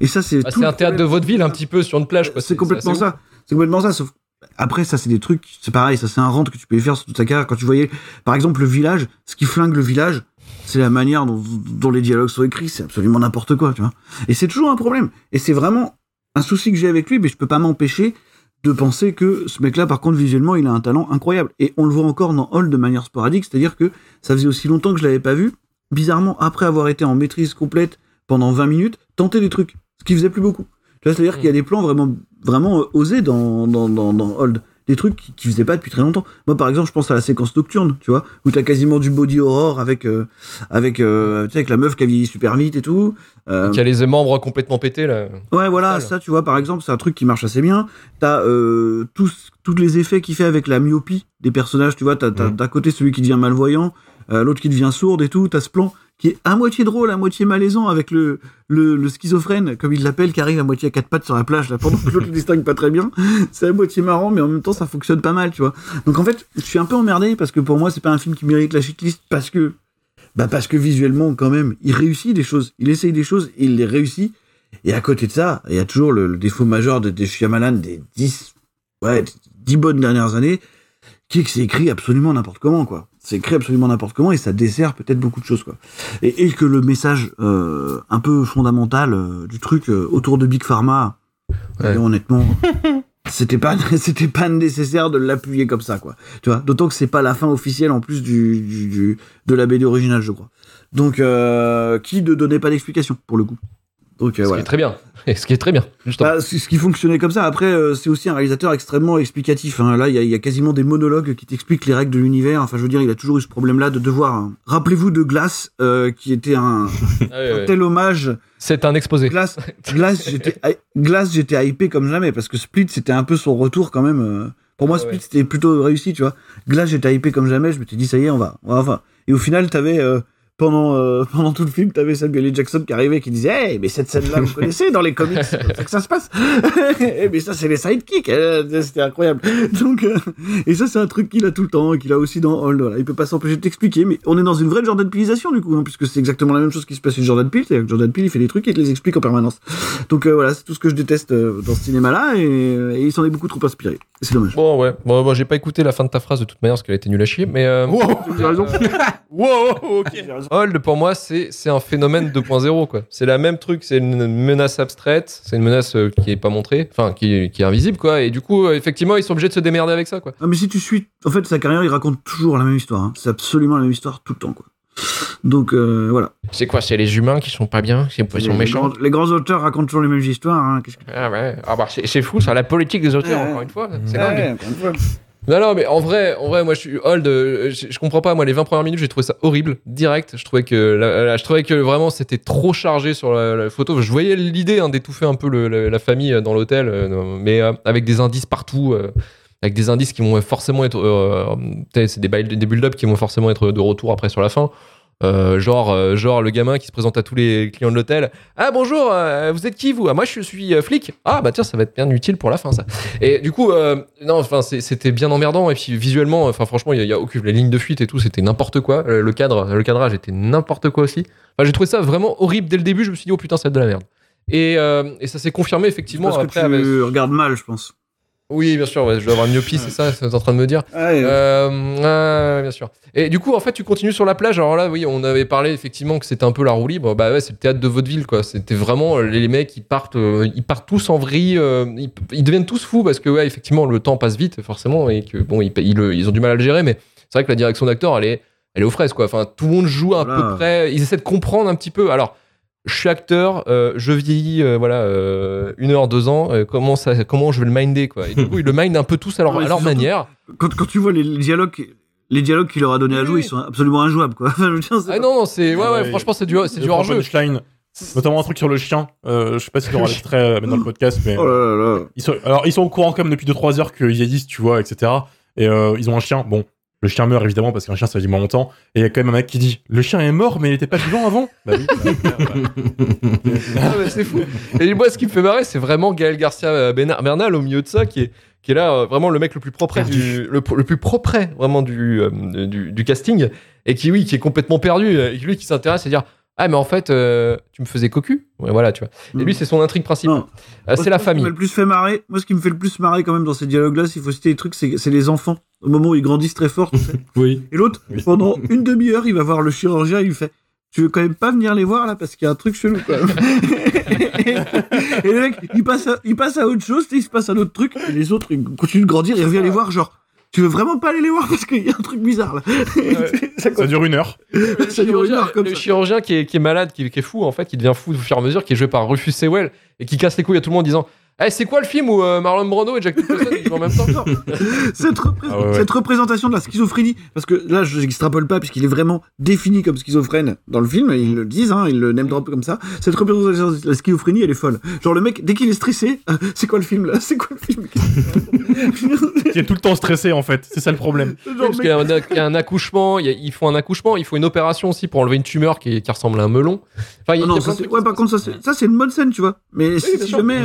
Et ça c'est bah, c'est un théâtre de vaudeville un petit peu sur une plage C'est complètement ça. C'est complètement ça sauf après, ça, c'est des trucs, c'est pareil, ça, c'est un rente que tu peux faire sur toute ta carrière. Quand tu voyais, par exemple, le village, ce qui flingue le village, c'est la manière dont, les dialogues sont écrits, c'est absolument n'importe quoi, tu vois. Et c'est toujours un problème. Et c'est vraiment un souci que j'ai avec lui, mais je peux pas m'empêcher de penser que ce mec-là, par contre, visuellement, il a un talent incroyable. Et on le voit encore dans Hall de manière sporadique, c'est-à-dire que ça faisait aussi longtemps que je l'avais pas vu. Bizarrement, après avoir été en maîtrise complète pendant 20 minutes, tenter des trucs, ce qui faisait plus beaucoup. C'est-à-dire qu'il y a des plans vraiment, vraiment osés dans, dans, dans, dans Hold. Des trucs qui, qui faisaient pas depuis très longtemps. Moi, par exemple, je pense à la séquence nocturne, tu vois, où t'as quasiment du body horror avec, euh, avec, euh, tu sais, avec la meuf qui a vieilli super vite et tout. Euh, qui a les membres complètement pétés, là. Ouais, voilà, ça, tu vois, par exemple, c'est un truc qui marche assez bien. T'as euh, tous, tous les effets qu'il fait avec la myopie des personnages, tu vois, t'as, t'as d'un côté celui qui devient malvoyant, l'autre qui devient sourde et tout, t'as ce plan qui est à moitié drôle, à moitié malaisant avec le, le, schizophrène, comme il l'appelle, qui arrive à moitié à quatre pattes sur la plage, là, pendant que l'autre le distingue pas très bien. C'est à moitié marrant, mais en même temps, ça fonctionne pas mal, tu vois. Donc en fait, je suis un peu emmerdé parce que pour moi, c'est pas un film qui mérite la shitlist parce que, bah parce que visuellement, quand même, il réussit des choses. Il essaye des choses et il les réussit. Et à côté de ça, il y a toujours le, défaut majeur de, de Shyamalan des dix, ouais, dix bonnes dernières années, qui est que c'est écrit absolument n'importe comment, quoi c'est écrit absolument n'importe comment et ça dessert peut-être beaucoup de choses quoi. Et, et que le message euh, un peu fondamental euh, du truc euh, autour de Big Pharma, honnêtement, c'était pas c'était pas nécessaire de l'appuyer comme ça quoi. Tu vois, d'autant que c'est pas la fin officielle en plus du, du, du de la BD originale je crois. Donc qui ne donnait pas d'explication pour le coup. Donc, ce qui est très bien. ce qui est très bien. Bah, ce qui fonctionnait comme ça. Après, euh, c'est aussi un réalisateur extrêmement explicatif. Hein. Là, il y, a quasiment des monologues qui t'expliquent les règles de l'univers. Enfin, je veux dire, il a toujours eu ce problème-là de devoir. Hein. Rappelez-vous de Glass, euh, qui était un, ah tel hommage. C'est un exposé. Glass, Glass, j'étais, hypé comme jamais parce que Split, c'était un peu son retour quand même. Euh. Pour moi, Split, c'était plutôt réussi, tu vois. Glass, j'étais hypé comme jamais. Je me suis dit, ça y est, on va, on va, Et au final, t'avais pendant, euh, pendant tout le film, t'avais Samuel L. Jackson qui arrivait qui disait Hey, mais cette scène-là, vous connaissez dans les comics, c'est comme ça que ça se passe. Eh, mais ça, c'est les sidekicks. Eh, c'était incroyable. Donc, euh, et ça, c'est un truc qu'il a tout le temps, qu'il a aussi dans Hold. Voilà. Il peut pas s'empêcher de t'expliquer, mais on est dans une vraie Jordan Peeleisation, du coup, hein, puisque c'est exactement la même chose qui se passe chez Jordan Peele. C'est-à-dire que Jordan Peele, il fait des trucs et il te les explique en permanence. Donc, euh, voilà, c'est tout ce que je déteste dans ce cinéma-là, et, il s'en est beaucoup trop inspiré. C'est dommage. Bon, ouais. Bon, moi, j'ai pas écouté la fin de ta phrase de toute manière, parce qu'elle était nulle à chier, mais. Wow, j'ai raison. wow, ok. Hold, pour moi, c'est un phénomène 2.0 quoi. C'est la même truc, c'est une menace abstraite, c'est une menace euh, qui est pas montrée, enfin qui, est invisible quoi. Et du coup, euh, effectivement, ils sont obligés de se démerder avec ça quoi. Ah, mais si tu suis, en fait, sa carrière, il raconte toujours la même histoire. Hein. C'est absolument la même histoire tout le temps quoi. Donc euh, voilà. C'est quoi C'est les humains qui sont pas bien Qui sont méchants les grands, auteurs racontent toujours les mêmes histoires. Hein. Ah ouais. Ah bah c'est fou ça, la politique des auteurs encore une fois. C'est dingue. Non, non, mais en vrai, en vrai, moi, je suis old. Euh, je, comprends pas. Moi, les 20 premières minutes, j'ai trouvé ça horrible, direct. Je trouvais que, je trouvais que vraiment, c'était trop chargé sur la, photo. Je voyais l'idée hein, d'étouffer un peu la, famille dans l'hôtel, euh, mais euh, avec des indices partout. avec des indices qui vont forcément être. euh, c'est des, des build-up qui vont forcément être de retour après sur la fin. Euh, genre, euh, genre le gamin qui se présente à tous les clients de l'hôtel. Ah bonjour, euh, vous êtes qui vous? Ah moi je suis flic. Ah bah tiens ça va être bien utile pour la fin ça. Et du coup non enfin c'est- c'était bien emmerdant et puis visuellement enfin franchement il y, a- il y a aucune les lignes de fuite et tout c'était n'importe quoi. Le cadre le cadrage était n'importe quoi aussi. Enfin j'ai trouvé ça vraiment horrible dès le début. Je me suis dit oh putain être de la merde. Et, et ça s'est confirmé effectivement Parce que après. tu avec- regardes mal, je pense. Oui, bien sûr, ouais, je dois avoir une myopie, c'est ça, c'est ce que t'es en train de me dire. Ouais. Euh, bien sûr. Et du coup, en fait, tu continues sur la plage. Alors là, oui, on avait parlé effectivement que c'était un peu la roue libre. Bah ouais, c'est le théâtre de vaudeville, quoi. C'était vraiment euh, les, mecs, ils partent, euh, ils partent tous en vrille. ils, ils deviennent tous fous parce que ouais, effectivement, le temps passe vite, forcément, et que bon, ils, ils, ont du mal à le gérer. Mais c'est vrai que la direction d'acteur, elle est, elle est aux fraises, quoi. Enfin, tout le monde joue à Voilà. peu près. Ils essaient de comprendre un petit peu. Alors. Je suis acteur, euh, je vieillis, euh, voilà, euh, une heure, deux ans. euh, comment ça, comment je vais le minder, quoi Et du coup, ils le mindent un peu tous à leur, Ouais, à leur c'est surtout- manière. Quand, quand tu vois les, dialogues, les dialogues qu'il leur a donné à jouer, ils sont absolument injouables, quoi. Enfin, je veux dire, c'est Ah non, non, c'est ouais, Ah ouais, ouais, franchement, c'est du, c'est du hors-jeu. punchlines. Notamment un truc sur le chien. Euh, je sais pas si tu auras l'extrait dans le podcast, mais. Oh là là là. Ils sont, alors, ils sont au courant même depuis 2-3 heures qu'ils vieillissent, tu vois, etc. Et euh, ils ont un chien. Bon, le chien meurt évidemment parce qu'un chien ça vit moins longtemps. Et il y a quand même un mec qui dit Le chien est mort, mais il était pas vivant avant Bah oui. Ah, c'est fou. Et moi, ce qui me fait marrer, c'est vraiment Gaël Garcia euh, Bernal au milieu de ça, qui est, qui est là, euh, vraiment le mec le plus propre du, le, le plus propre vraiment du, euh, du, du casting, et qui, oui, qui est complètement perdu, et lui qui s'intéresse et dire. Ah mais en fait euh, tu me faisais cocu ouais, voilà tu vois et lui c'est son intrigue principale. Euh, c'est ce la famille le plus fait marrer, moi, ce qui me fait le plus marrer quand même dans ces dialogues-là, s'il faut citer des trucs, c'est les enfants. Au moment où ils grandissent très fort, tu sais. Oui. Et l'autre, pendant une demi-heure, il va voir le chirurgien, il lui fait Tu veux quand même pas venir les voir là parce qu'il y a un truc chelou quand même. et, le mec, il passe, à, il passe à autre chose, il se passe à un autre truc, et les autres, ils continuent de grandir, il revient les voir, genre Tu veux vraiment pas aller les voir parce qu'il y a un truc bizarre là. Ça dure une heure. Ça dure une heure comme le ça. chirurgien qui est, qui est malade, qui, qui est fou en fait, qui devient fou au fur et à mesure, qui est joué par Rufus Sewell et qui casse les couilles à tout le monde en disant Eh, c'est quoi le film où euh, Marlon Brando et Jack Nicholson ils jouent en même temps cette, repré- Ah ouais, ouais. cette représentation de la schizophrénie, parce que là, je n'extrapole pas, puisqu'il est vraiment défini comme schizophrène dans le film, ils le disent, hein, ils le name drop comme ça. Cette représentation de la schizophrénie, elle est folle. Genre, le mec, dès qu'il est stressé, euh, c'est quoi le film là? C'est quoi le film? Qui est tout le temps stressé en fait. C'est ça le problème. Oui, parce qu'il y, a un- il y a un accouchement, il a- ils font un accouchement, il faut une opération aussi pour enlever une tumeur qui, qui ressemble à un melon. Enfin, il y a- Ah non, il y a ça, ouais, par contre, ça, c'est- une bonne scène, tu vois. Mais si, si sûr, jamais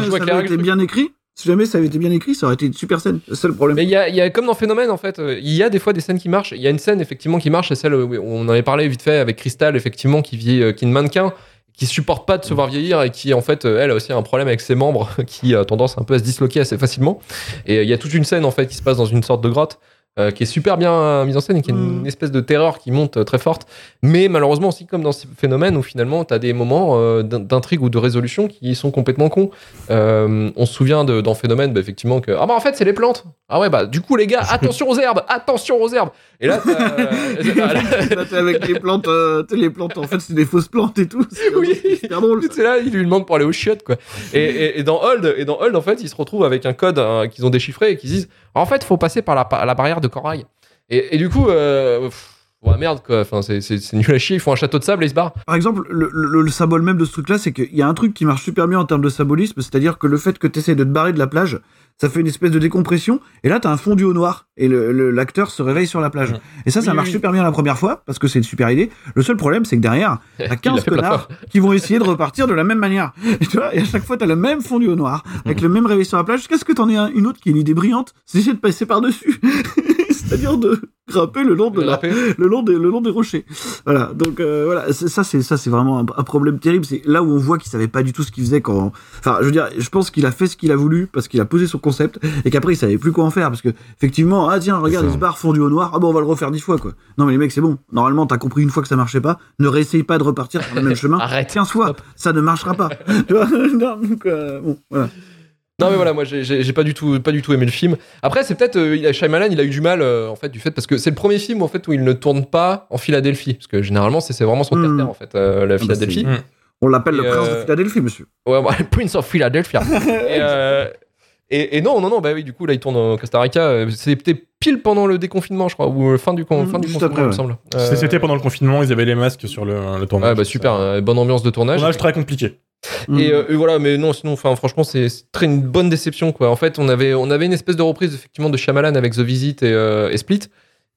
bien écrit, si jamais ça avait été bien écrit, ça aurait été une super scène. C'est problème. Mais il y a, comme dans Phénomène en fait, euh, il y a des fois des scènes qui marchent. Il y a une scène effectivement qui marche, c'est celle où on avait parlé vite fait avec Crystal effectivement qui vit, euh, qui une mannequin, qui supporte pas de se voir vieillir et qui en fait euh, elle a aussi un problème avec ses membres qui a tendance un peu à se disloquer assez facilement. Et il y a toute une scène en fait qui se passe dans une sorte de grotte. Euh, qui est super bien mise en scène et qui est une espèce de terreur qui monte euh, très forte. Mais malheureusement aussi comme dans ce phénomène où finalement tu as des moments euh, d'in- d'intrigue ou de résolution qui sont complètement cons. Euh, on se souvient de, dans Phénomène, bah, effectivement, que ah bah en fait c'est les plantes. Ah ouais bah du coup les gars, attention aux herbes, attention aux herbes. Et là, Là, t'es avec les plantes, euh, t'es les plantes, en fait, c'est des fausses plantes et tout. C'est Oui. super drôle. c'est là, il lui demande pour aller aux chiottes quoi. Et, et- et dans Hold, et dans Hold en fait, ils se retrouvent avec un code hein, qu'ils ont déchiffré et qu'ils disent en fait faut passer par la, par la barrière de corail. Et, du coup, euh, ouais, merde quoi. Enfin c'est nul à chier. Ils font un château de sable et ils se barrent. Par exemple, le, le- le symbole même de ce truc-là, c'est qu'il y a un truc qui marche super bien en termes de symbolisme, c'est-à-dire que le fait que tu essaies de te barrer de la plage, ça fait une espèce de décompression, et là, t'as un fondu au noir, et le- le- l'acteur se réveille sur la plage. Et ça, ça Oui, marche oui. super bien la première fois, parce que c'est une super idée. Le seul problème, c'est que derrière, t'as Il l'a 15 fait plein de connards qui vont essayer de repartir de la même manière. Et, tu vois, et à chaque fois, t'as le même fondu au noir, avec le même réveil sur la plage, jusqu'à ce que t'en aies un- une autre qui est une idée brillante, c'est de passer par-dessus. c'est-à-dire de grimper le long de la, le long des, le long des rochers. Voilà. Donc euh, voilà, ça c'est ça c'est vraiment un, un problème terrible. C'est là où on voit qu'il savait pas du tout ce qu'il faisait quand. Enfin, je veux dire, je pense qu'il a fait ce qu'il a voulu parce qu'il a posé son concept et qu'après il savait plus quoi en faire parce que effectivement, ah tiens, regarde, il se barre fondu au noir. Ah bon, on va le refaire dix fois quoi. Non mais les mecs, c'est bon. Normalement, t'as compris une fois que ça marchait pas. Ne réessaye pas de repartir sur le même chemin. Arrête. 15 fois, ça ne marchera pas. Non, donc, euh, bon, voilà. Non mais voilà, moi j'ai- pas du tout pas du tout aimé le film. Après c'est peut-être euh, il a Shyamalan, il a eu du mal euh, en fait du fait parce que c'est le premier film en fait où il ne tourne pas en Philadelphie parce que généralement c'est vraiment son Hmm. terre-terre en fait euh, la bah, Philadelphie. c'est- On l'appelle le prince euh, de Philadelphie, monsieur. Ouais, ouais, Prince of Philadelphia. et, euh, et, et non, non, non, bah oui, du coup, là, il tourne au Costa Rica. euh, C'était pile pendant le déconfinement, je crois, ou euh, fin du, con- Mm, fin du confinement, après, il me semble. Euh, C'était pendant le confinement, ils avaient les masques sur le, le tournage. Ouais, bah super, euh, bonne ambiance de tournage. Tournage très compliqué. Mm. Et, euh, et voilà, mais non, sinon, enfin, franchement, c'est très une bonne déception, quoi. En fait, on avait, on avait une espèce de reprise, effectivement, de Shyamalan avec The Visit et, euh, et Split.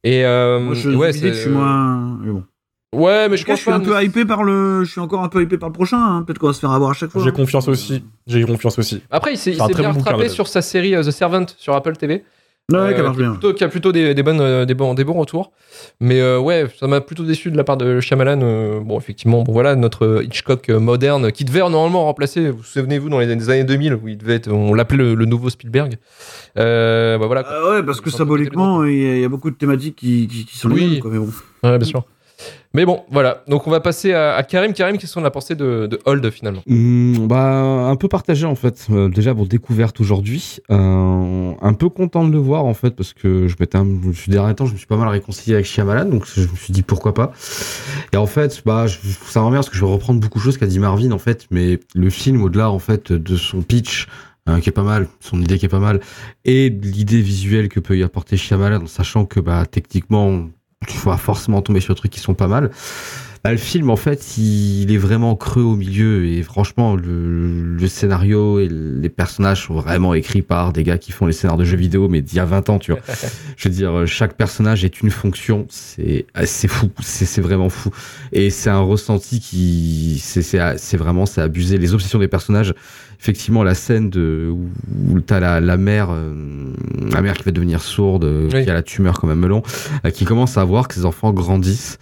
Et, euh, Moi, je, ouais, je, je c'est- suis moins. mais bon. Ouais, mais je cas, pense je suis un peu hypé par le. Je suis encore un peu hypé par le prochain. hein. Peut-être qu'on va se faire avoir à chaque fois. J'ai confiance aussi. J'ai confiance aussi. Après, il s'est bien bon rattrapé sur sa série euh, The Servant sur Apple TV. Ouais, Euh, marche qui, a bien. plutôt, qui a plutôt des, des bonnes, euh, des, bons, des bons retours. Mais euh, ouais, ça m'a plutôt déçu de la part de Shyamalan. euh, bon, effectivement, bon, voilà, notre Hitchcock moderne qui devait normalement remplacer, vous souvenez-vous, dans les, les années 2000, où il devait être, on l'appelait le, le nouveau Spielberg. Euh, bah voilà. quoi. Ah ouais, parce que symboliquement, il y, a- il y a beaucoup de thématiques qui, qui, qui sont les Oui. mêmes, quoi, mais bon. Ouais, bien sûr. Mais bon, voilà. Donc on va passer à, Karim. Karim, qu'est-ce qu'on a pensé de, Hold finalement? Hmm, bah, un peu partagé en fait. Euh, déjà pour découverte aujourd'hui, Euh, un peu content de le voir en fait parce que je m'étais, suis dernier temps, je me suis pas mal réconcilié avec Shyamalan, donc je me suis dit pourquoi pas. Et en fait, bah, je, ça revient parce que je vais reprendre beaucoup de choses qu'a dit Marvin en fait, mais le film au-delà en fait de son pitch. hein, qui est pas mal, son idée qui est pas mal, et l'idée visuelle que peut y apporter Shyamalan, en sachant que bah techniquement tu vas forcément tomber sur des trucs qui sont pas mal. Bah, le film, en fait, il est vraiment creux au milieu et franchement, le, le scénario et les personnages sont vraiment écrits par des gars qui font les scénarios de jeux vidéo, mais d'il y a 20 ans, tu vois. Je veux dire, chaque personnage est une fonction, c'est c'est fou, c'est vraiment fou. Et c'est un ressenti qui, c'est vraiment, c'est abusé. Les obsessions des personnages, effectivement, la scène de, où, t'as la, la mère, euh, la mère qui va devenir sourde, euh, Oui. qui a la tumeur comme un melon, euh, qui commence à voir que ses enfants grandissent.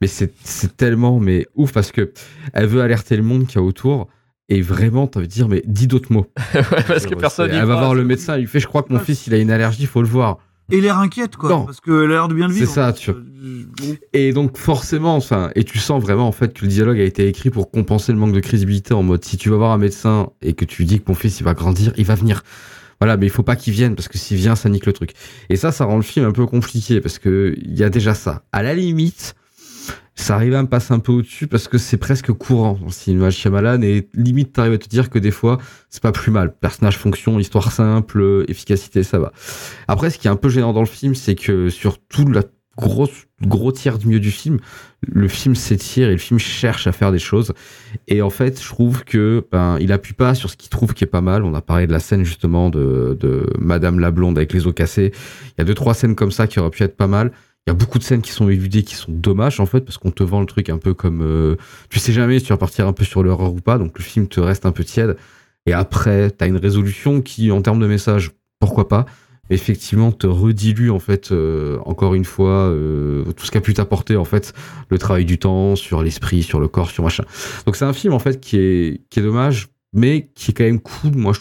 Mais c'est c'est tellement mais ouf parce que elle veut alerter le monde qu'il y a autour. Et vraiment, t'as envie de dire, mais dis d'autres mots. Parce que personne. Elle va voir le médecin, il lui fait, je crois que mon fils, il a une allergie, faut le voir. Et l'air inquiète, quoi. Non. Parce qu'elle a l'air de bien le C'est vivre. ça, tu vois. Et donc forcément, enfin, et tu sens vraiment en fait que le dialogue a été écrit pour compenser le manque de crédibilité en mode si tu vas voir un médecin et que tu lui dis que mon fils il va grandir, il va venir. Voilà, mais il faut pas qu'il vienne parce que s'il vient, ça nique le truc. Et ça, ça rend le film un peu compliqué parce que il y a déjà ça. À la limite, ça arrive à me passer un peu au-dessus parce que c'est presque courant le cinéma Shyamalan et limite t'arrives à te dire que des fois c'est pas plus mal. Personnage, fonction, histoire simple, efficacité, ça va. Après, ce qui est un peu gênant dans le film, c'est que sur tout la grosse gros tiers du milieu du film, le film s'étire et le film cherche à faire des choses. Et en fait, je trouve que ben il appuie pas sur ce qu'il trouve qui est pas mal. On a parlé de la scène justement de, de Madame la blonde avec les os cassés. Il y a deux trois scènes comme ça qui auraient pu être pas mal. Il y a beaucoup de scènes qui sont éludées, qui sont dommages en fait, parce qu'on te vend le truc un peu comme euh, tu sais jamais si tu vas partir un peu sur l'horreur ou pas, donc le film te reste un peu tiède. Et après, t'as une résolution qui, en termes de message, pourquoi pas, effectivement te redilue en fait euh, encore une fois euh, tout ce qu'a pu t'apporter en fait le travail du temps sur l'esprit sur le corps sur machin. Donc c'est un film en fait qui est qui est dommage mais qui est quand même cool moi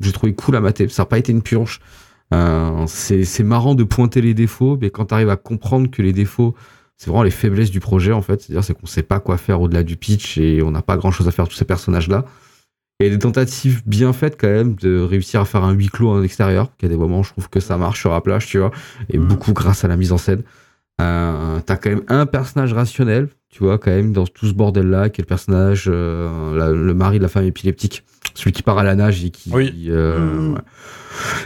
j'ai trouvé cool à mater. Ça n'a pas été une purge euh, c'est marrant de pointer les défauts mais quand t'arrives à comprendre que les défauts c'est vraiment les faiblesses du projet en fait c'est à dire c'est qu'on sait pas quoi faire au-delà du pitch et on n'a pas grand chose à faire de tous ces personnages là et des tentatives bien faites quand même de réussir à faire un huis clos en extérieur. Qu'il y a des moments, je trouve que ça marche sur la plage, tu vois, et beaucoup grâce à la mise en scène. Euh, T'as quand même un personnage rationnel, tu vois, quand même dans tout ce bordel là, qui est le personnage, euh, la- le mari de la femme épileptique, celui qui part à la nage et qui, euh, ouais.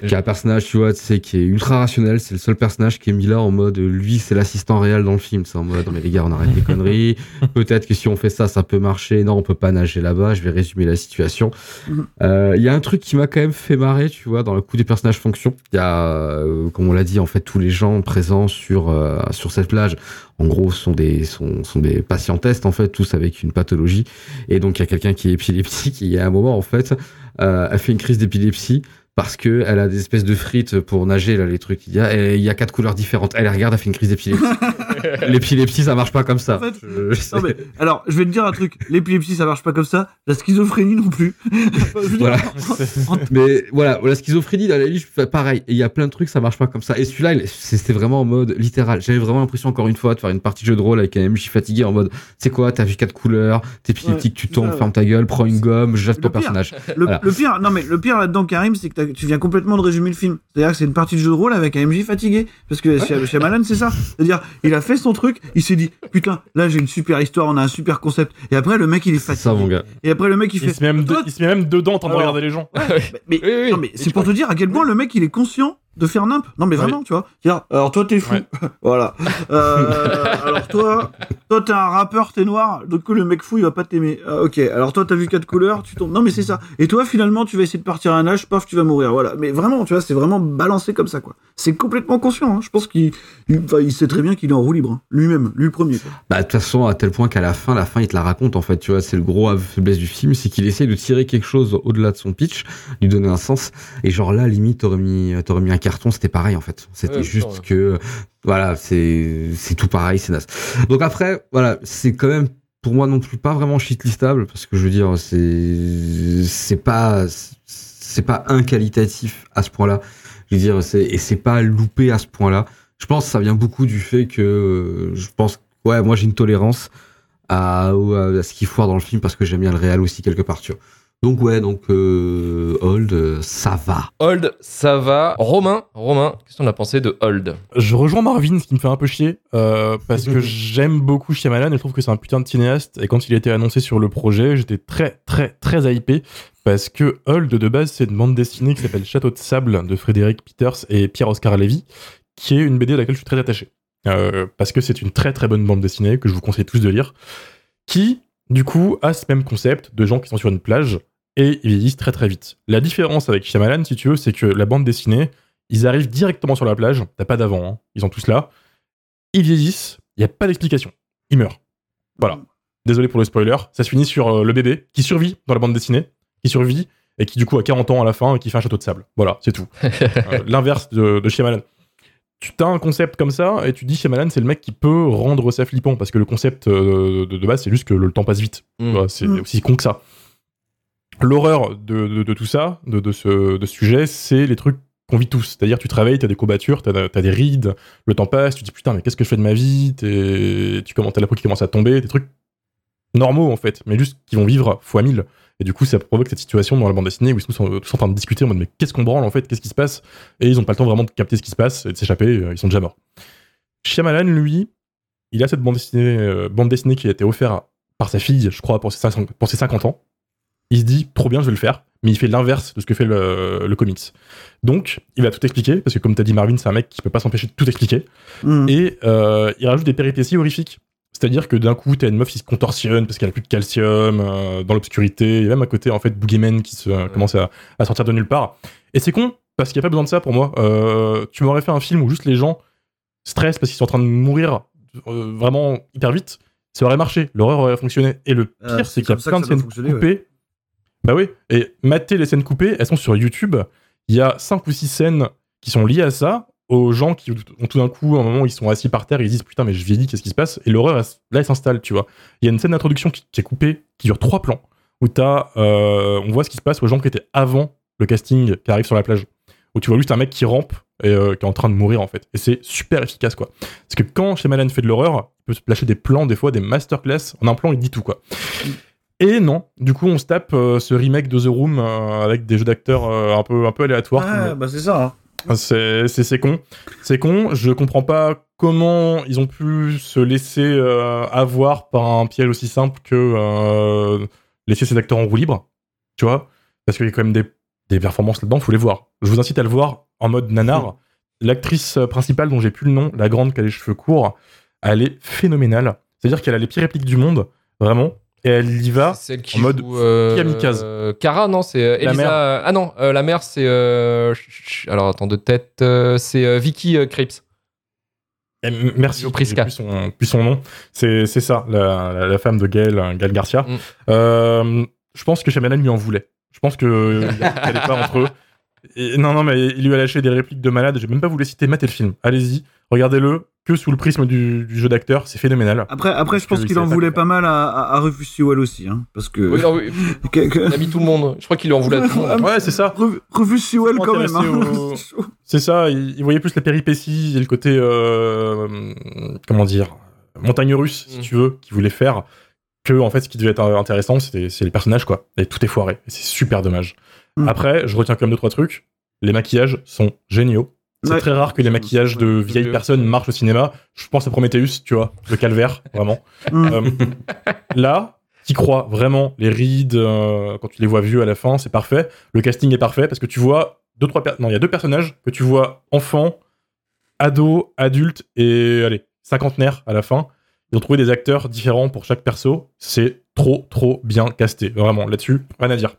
Qui est un personnage, tu vois, tu sais, qui est ultra rationnel. C'est le seul personnage qui est mis là en mode, lui, c'est l'assistant réel dans le film. C'est en mode, non mais les gars, on arrête les conneries. Peut-être que si on fait ça, ça peut marcher. Non, on peut pas nager là-bas. Je vais résumer la situation. Euh, Il y a un truc qui m'a quand même fait marrer, tu vois, dans le coup des personnages fonction. Il y a, euh, comme on l'a dit, en fait, tous les gens présents sur euh, sur cette plage, en gros, sont des sont, sont des patients tests, en fait, tous avec une pathologie. Et donc, il y a quelqu'un qui est épileptique. Et il y a un moment, en fait, euh, elle fait une crise d'épilepsie parce que elle a des espèces de frites pour nager là les trucs il y a et il y a quatre couleurs différentes elle regarde elle fait une crise d'épilepsie l'épilepsie ça marche pas comme ça En fait, Je- je non, mais, alors, je vais te dire un truc. L'épilepsie, ça marche pas comme ça. La schizophrénie non plus. Voilà. Mais voilà, la schizophrénie, dans la liste, pareil. Il y a plein de trucs, ça marche pas comme ça. Et celui-là, il- c'était vraiment en mode littéral. J'avais vraiment l'impression, encore une fois, de faire une partie de jeu de rôle avec un MJ fatigué en mode, c'est quoi, t'as vu quatre couleurs, t'es épileptique, tu tombes, ouais. ferme ta gueule, prends une gomme, jette ton pire, personnage. Le, Voilà. le pire, non mais le pire là-dedans, Karim, c'est que tu viens complètement de résumer le film. C'est-à-dire que c'est une partie de jeu de rôle avec un MJ fatigué. Parce que chez, chez Malan, c'est ça. C'est-à-dire, il a fait son truc, il s'est dit, putain, là j'ai une super histoire, on a un super concept. Et après, le mec, il est fatigué. ça, mon gars. Et après, le mec, il, Il fait. se met même, de- il se met même dedans en train de regarder les gens. Mais, non, mais c'est pour te dire à quel point le mec, il est conscient de faire nimp. Non, mais vraiment, tu vois. C'est-à-dire, alors toi, t'es fou. voilà. Euh, alors toi, toi t'es un rappeur, t'es noir, donc le mec fou il va pas t'aimer. Ah, ok, alors toi t'as vu quatre couleurs, tu tombes. Non mais c'est ça. Et toi finalement tu vas essayer de partir à un âge, paf, tu vas mourir. Voilà. Mais vraiment, tu vois, c'est vraiment balancé comme ça quoi. C'est complètement conscient. Hein. Je pense qu'il, il, il sait très bien qu'il est en roue libre, hein. lui-même, lui le premier. Quoi. Bah de toute façon à tel point qu'à la fin, la fin il te la raconte en fait. Tu vois, c'est le gros faiblesse du film, c'est qu'il essaye de tirer quelque chose au-delà de son pitch, lui donner un sens. Et genre là, limite t'aurais mis, t'aurais mis un carton, c'était pareil en fait. C'était Ouais, juste que voilà, c'est c'est tout pareil, c'est naze. Donc après, voilà, c'est quand même pour moi non plus pas vraiment shitlistable parce que je veux dire, c'est c'est pas c'est pas inqualitatif à ce point-là. Je veux dire, c'est et c'est pas loupé à ce point-là. Je pense que ça vient beaucoup du fait que euh, je pense ouais, moi j'ai une tolérance à, à ce qu'il foire dans le film parce que j'aime bien le réel aussi quelque part, tu vois. Donc ouais, donc euh, Old, ça va. Hold, ça va. Romain, Romain, qu'est-ce qu'on a pensé de Hold? Je rejoins Marvin, ce qui me fait un peu chier, euh, parce que j'aime beaucoup Shyamalan et je trouve que c'est un putain de cinéaste. Et quand il a été annoncé sur le projet, j'étais très, très, très hypé, parce que Hold, de base, c'est une bande dessinée qui s'appelle Château de Sable de Frédéric Peters et Pierre-Oscar Lévy, qui est une BD à laquelle je suis très attaché. Euh, parce que c'est une très, très bonne bande dessinée que je vous conseille tous de lire, qui, du coup, a ce même concept de gens qui sont sur une plage et ils vieillissent très très vite. La différence avec Shyamalan, si tu veux, c'est que la bande dessinée, ils arrivent directement sur la plage, t'as pas d'avant, hein, ils sont tous là, ils vieillissent, il y a pas d'explication, ils meurent. Voilà. Désolé pour le spoiler, ça se finit sur euh, le bébé qui survit dans la bande dessinée, qui survit et qui du coup a 40 ans à la fin et qui fait un château de sable. Voilà, c'est tout. Euh, L'inverse de, de Shyamalan. Tu as un concept comme ça et tu dis Shyamalan c'est le mec qui peut rendre ça flippant parce que le concept euh, de, de base c'est juste que le temps passe vite. Mm. Voilà, c'est Mm. aussi con que ça. L'horreur de, tout ça, de, ce, sujet, c'est les trucs qu'on vit tous. C'est-à-dire, tu travailles, t'as des courbatures, t'as as des rides, le temps passe, tu te dis putain, mais qu'est-ce que je fais de ma vie? Tu commences, t'as la peau qui commence à tomber, des trucs normaux en fait, mais juste qui vont vivre fois mille. Et du coup, ça provoque cette situation dans la bande dessinée où ils sont tous, en train de discuter en mode mais qu'est-ce qu'on branle en fait? Qu'est-ce qui se passe? Et ils ont pas le temps vraiment de capter ce qui se passe et de s'échapper, euh, ils sont déjà morts. Shyamalan, lui, il a cette bande dessinée, euh, bande dessinée qui a été offerte par sa fille, je crois, pour ses 50, pour ses 50 ans. Il se dit, trop bien, je vais le faire, mais il fait l'inverse de ce que fait le, le comics. Donc, il va tout expliquer, parce que comme t'as dit, Marvin, c'est un mec qui peut pas s'empêcher de tout expliquer. Mhm. Et euh, il rajoute des péripéties horrifiques. C'est-à-dire que d'un coup, t'as une meuf qui se contorsionne parce qu'elle a plus de calcium euh, dans l'obscurité. Il y a même à côté, en fait, Boogeyman qui se, commence à, à sortir de nulle part. Et c'est con, parce qu'il n'y a pas besoin de ça pour moi. Euh, tu m'aurais fait un film où juste les gens stressent parce qu'ils sont en train de mourir euh, vraiment hyper vite. Ça aurait marché, l'horreur aurait fonctionné. Et le pire, c'est qu'il y a plein de scènes coupées. Bah oui, et mater les scènes coupées, elles sont sur YouTube. Il y a 5 ou 6 scènes qui sont liées à ça, aux gens qui ont tout d'un coup, à un moment, ils sont assis par terre, ils disent putain, mais je vieillis, qu'est-ce qui se passe? Et l'horreur, là, elle s'installe, tu vois. Il y a une scène d'introduction qui, qui est coupée, qui dure 3 plans, où t'as, euh, on voit ce qui se passe aux gens qui étaient avant le casting qui arrive sur la plage. Où tu vois juste un mec qui rampe et euh, qui est en train de mourir, en fait. Et c'est super efficace, quoi. Parce que quand Shyamalan fait de l'horreur, il peut se lâcher des plans, des fois, des masterclass. En un plan, il dit tout, quoi. Et non, du coup, on se tape euh, ce remake de The Room euh, avec des jeux d'acteurs euh, un peu un peu aléatoires. Ah, bah c'est ça. hein. C'est c'est c'est con, c'est con. Je comprends pas comment ils ont pu se laisser euh, avoir par un piège aussi simple que euh, laisser ces acteurs en roue libre, tu vois, parce qu'il y a quand même des, des performances là-dedans, faut les voir. Je vous incite à le voir en mode nanar. L'actrice euh, principale dont j'ai plus le nom, la grande qui a les cheveux courts, elle est phénoménale. C'est-à-dire qu'elle a les pires répliques du monde, vraiment, et elle y va Celle qui en mode joue, euh, kamikaze. euh, Cara, non, c'est euh, Elisa. mère. Ah non, euh, la mère, c'est. euh, Alors attends, de tête, c'est Vicky euh, Krieps. Eh, Merci, Au Prisca. j'ai plus son, plus son nom. C'est ça, la, la, la femme de Gaël, Gaël Garcia. Mm. Je pense que Shyamalan lui en voulait. Je pense que qu'elle est pas entre eux. Et, non, non, mais il lui a lâché des répliques de malade. Je vais même pas vous les citer. Matez le film. Allez-y, regardez-le. Que sous le prisme du, du jeu d'acteur, c'est phénoménal. Après, après, je pense qu'il il en voulait pas mal à, à, à Rufus Sewell aussi, hein, parce que. Oui, non, oui. que- que- Il a mis tout le monde. Je crois qu'il en voulait à tout le monde. Ouais, c'est ça. Ruf- Rufus Sewell quand même. Hein. au- C'est ça, il, il voyait plus la péripétie et le côté, euh, comment dire, montagne russe, si Mm. tu veux, qu'il voulait faire, que en fait, ce qui devait être intéressant, c'était c'est les personnages, quoi. Et tout est foiré. Et c'est super dommage. Mm. Après, je retiens quand même deux, trois trucs. Les maquillages sont géniaux. C'est Ouais. très rare que les maquillages de vieilles personnes marchent au cinéma. Je pense à Prometheus, tu vois, le calvaire, vraiment. Mm. Euh, là, qui crois vraiment les rides euh, quand tu les vois vieux à la fin, c'est parfait. Le casting est parfait parce que tu vois deux trois per- non, il y a deux personnages que tu vois enfants, ados, adultes et allez, cinquantenaires à la fin Ils ont trouvé des acteurs différents pour chaque perso. C'est trop, trop bien casté. Vraiment, là-dessus, rien à dire.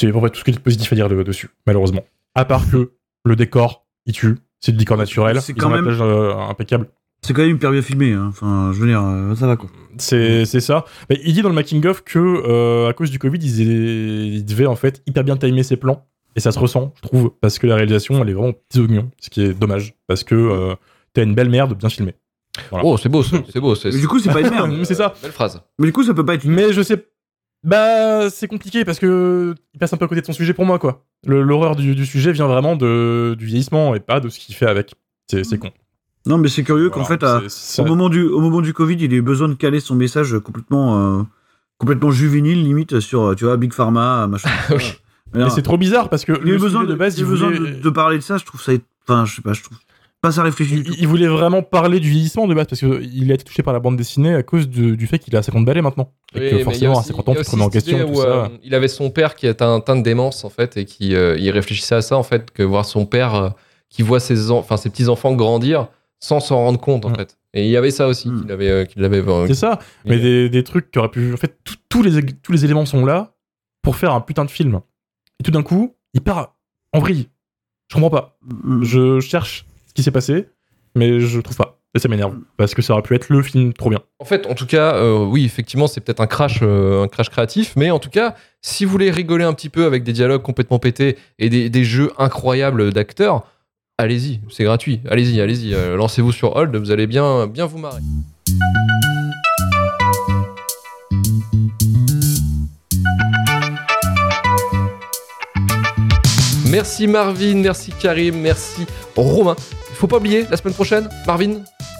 C'est peu près tout ce qui est positif à dire de- dessus, malheureusement. À part que le décor, il tue. C'est du décor naturel. C'est Ils quand la même- plage euh, impeccable. C'est quand même hyper bien filmé. Hein. Enfin, je veux dire, euh, ça va quoi. C'est c'est ça. Mais il dit dans le making of que euh, à cause du Covid, ils, ils devaient en fait hyper bien timer ses plans et ça se ressent, je trouve, parce que la réalisation elle est vraiment petits oignons, ce qui est dommage parce que euh, t'as une belle merde bien filmée. Voilà. Oh, c'est beau, c'est beau. c'est- Mais du coup, c'est pas une merde. C'est ça. Belle phrase. Mais du coup, ça peut pas être une Mais je sais. Bah, c'est compliqué parce que il passe un peu à côté de son sujet pour moi, quoi. L'horreur du, du sujet vient vraiment de, du vieillissement et pas de ce qu'il fait avec. C'est c'est con. Non, mais c'est curieux qu'en fait, à- au, moment du, au moment du Covid, il ait besoin de caler son message complètement, euh, complètement juvénile, limite, sur, tu vois, Big Pharma, machin. Mais c'est trop bizarre parce que Il a le besoin de base, il a il besoin voulait- de, de parler de ça, je trouve ça. Enfin, je sais pas, je trouve pas ça réfléchi. il, il voulait vraiment parler du vieillissement de base parce qu'il a été touché par la bande dessinée à cause de- du fait qu'il a 50 balais maintenant. Et Oui, que a forcément, à aussi- 50 ans, a tu te en question. idée Tout où, ça. euh, il avait son père qui est un teint de démence en fait et qui euh, il réfléchissait à ça en fait que voir son père euh, qui voit ses en- enfin ses petits enfants grandir sans s'en rendre compte en fait. Et il y avait ça aussi qu'il avait euh, qu'il avait euh, C'est ça. Mais des, des trucs qui auraient pu. En fait, tout- tous les, tous les éléments sont là pour faire un putain de film. Et tout d'un coup, il part en vrille. Je comprends pas. Je cherche qui s'est passé, mais je trouve pas. Et ça m'énerve. Parce que ça aurait pu être le film trop bien. En fait, en tout cas, euh, oui, effectivement, c'est peut-être un crash, euh, un crash créatif, mais en tout cas, si vous voulez rigoler un petit peu avec des dialogues complètement pétés et des, des jeux incroyables d'acteurs, allez-y, c'est gratuit. Allez-y, allez-y, euh, lancez-vous sur Hold, vous allez bien, bien vous marrer. Merci Marvin, merci Karim, merci Romain. Faut pas oublier, la semaine prochaine, Marvin,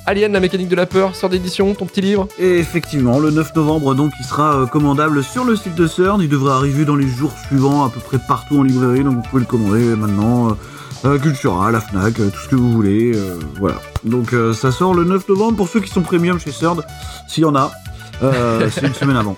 Alien, la mécanique de la peur, sort d'édition, ton petit livre. Et effectivement, le 9 novembre, donc, il sera euh, commandable sur le site de CERN. Il devrait arriver dans les jours suivants, à peu près partout en librairie, donc vous pouvez le commander maintenant. euh, euh, Cultura, la Fnac, euh, tout ce que vous voulez. voilà. Donc ça sort le 9 novembre pour ceux qui sont premium chez CERN, s'il y en a. C'est une semaine avant.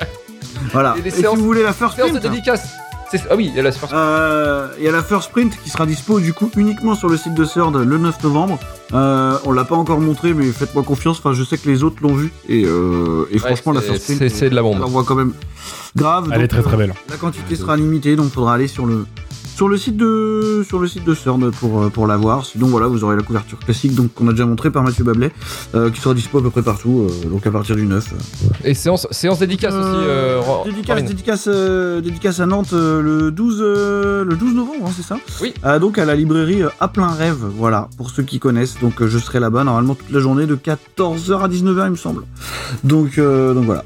Voilà. Et si vous voulez la first de print, dédicace. C'est- Ah oui, il y a la first euh, il y a la first print qui sera dispo du coup uniquement sur le site de CERN le 9 novembre. Euh, on l'a pas encore montré, mais faites-moi confiance. Enfin, je sais que les autres l'ont vu et, euh, et franchement la first print, c'est- c'est de la bombe. On la voit quand même grave. Elle est très, très euh, belle. La quantité sera limitée, donc faudra aller sur le sur le site de sur le site de CERN pour euh, pour la voir. Sinon voilà, vous aurez la couverture classique donc qu'on a déjà montré par Mathieu Bablet, euh, qui sera dispo à peu près partout. euh, donc à partir du 9. euh, Et séance, séance dédicace aussi. Dédicace, dédicace, dédicace à Nantes le 12, euh, le 12 novembre, hein, c'est ça? Oui. Donc à la librairie À plein rêve, voilà, pour ceux qui connaissent. Donc je serai là-bas normalement toute la journée de 14h à 19h, il me semble. Donc, donc voilà.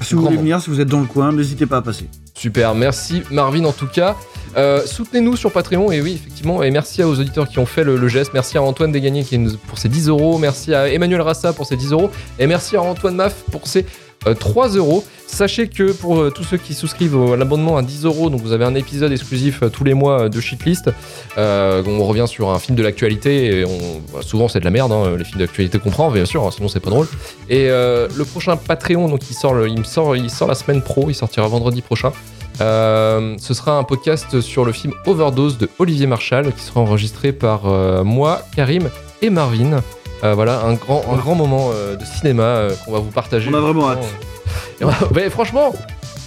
Si vous voulez venir, si vous êtes dans le coin, n'hésitez pas à passer. Super, merci Marvin en tout cas. Euh, Soutenez-nous sur Patreon et oui effectivement et merci aux auditeurs qui ont fait le, geste. Merci à Antoine Desgagnés qui nous- pour ses 10 euros. Merci à Emmanuel Rassa pour ses 10 euros et merci à Antoine Maff pour ses 3 euros. Sachez que pour euh, tous ceux qui souscrivent à l'abonnement à 10 euros, donc vous avez un épisode exclusif euh, tous les mois euh, de Shitlist. Euh, on revient sur un film de l'actualité et on, bah, souvent c'est de la merde, hein, les films d'actualité qu'on prend, bien sûr, hein, sinon c'est pas drôle. Et euh, le prochain Patreon, donc il sort, le- il sort, il sort la semaine pro, il sortira vendredi prochain. Euh, ce sera un podcast sur le film Overdose de Olivier Marshall qui sera enregistré par euh, moi, Karim et Marvin. Euh, voilà, un grand, un grand moment euh, de cinéma euh, qu'on va vous partager. On a vraiment hâte. Mais franchement,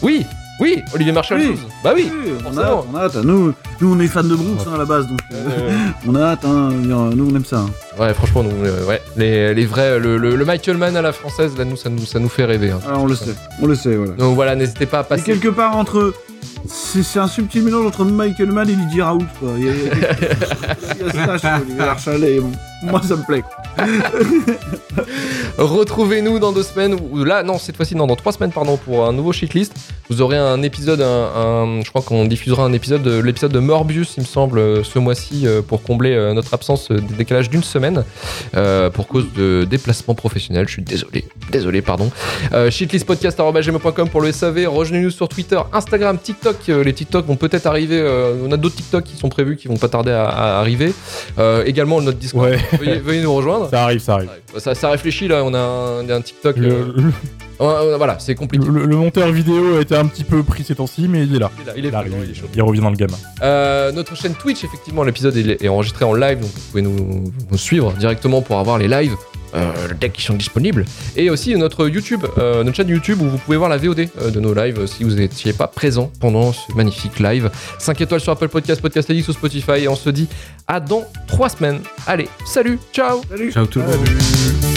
oui, oui, Olivier Marshall. Oui. Bah oui, on a hâte, on a hâte. Nous, nous on est fans de Bronx hein, à la base, donc euh, on a hâte. Hein, nous on aime ça. hein. Ouais, franchement, nous, euh, ouais, les, les vrais, le, le- le Michael Mann à la française, là, nous, ça nous, ça nous fait rêver. Ah, on le sait, on le sait, voilà. Donc voilà, n'hésitez pas à Et passer. quelque part entre. C'est un subtil mélange entre Michael Mann et Didier Raoult, quoi. Il y a, il y a- il y a ça chez Olivier Marshall et bon, moi ça me plaît. Retrouvez-nous dans deux semaines, ou là, non, cette fois-ci, non, dans trois semaines, pardon, pour un nouveau shitlist. Vous aurez un épisode, un, un- je crois qu'on diffusera un épisode, de l'épisode de Morbius, il me semble, euh, ce mois-ci, euh, pour combler euh, notre absence de décalage d'une semaine, euh, pour cause de déplacement professionnel. Je suis désolé, désolé, pardon. Euh, pour le SAV. Rejoignez-nous sur Twitter, Instagram, TikTok. Les TikTok vont peut-être arriver. euh, on a d'autres TikTok qui sont prévus, qui vont pas tarder à, à arriver. Euh, également notre Discord. Ouais. Veuillez, veuillez nous rejoindre. Ça arrive, ça arrive. Ça, ça réfléchit là, on a un, un TikTok. Le, euh, voilà, c'est compliqué. le- le monteur vidéo a été un petit peu pris ces temps-ci, mais il est là. Il est là, il est présent, il est chaud. il revient dans le gamin. Euh, notre chaîne Twitch, effectivement, l'épisode est, est enregistré en live, donc vous pouvez nous, nous suivre directement pour avoir les lives le deck qui sont disponibles. Et aussi notre YouTube, notre chaîne YouTube où vous pouvez voir la VOD de nos lives si vous n'étiez pas présent pendant ce magnifique live. 5 étoiles sur Apple Podcast, Podcast Addict ou Spotify. Et on se dit à dans 3 semaines. Allez, salut, ciao Salut Ciao tout le monde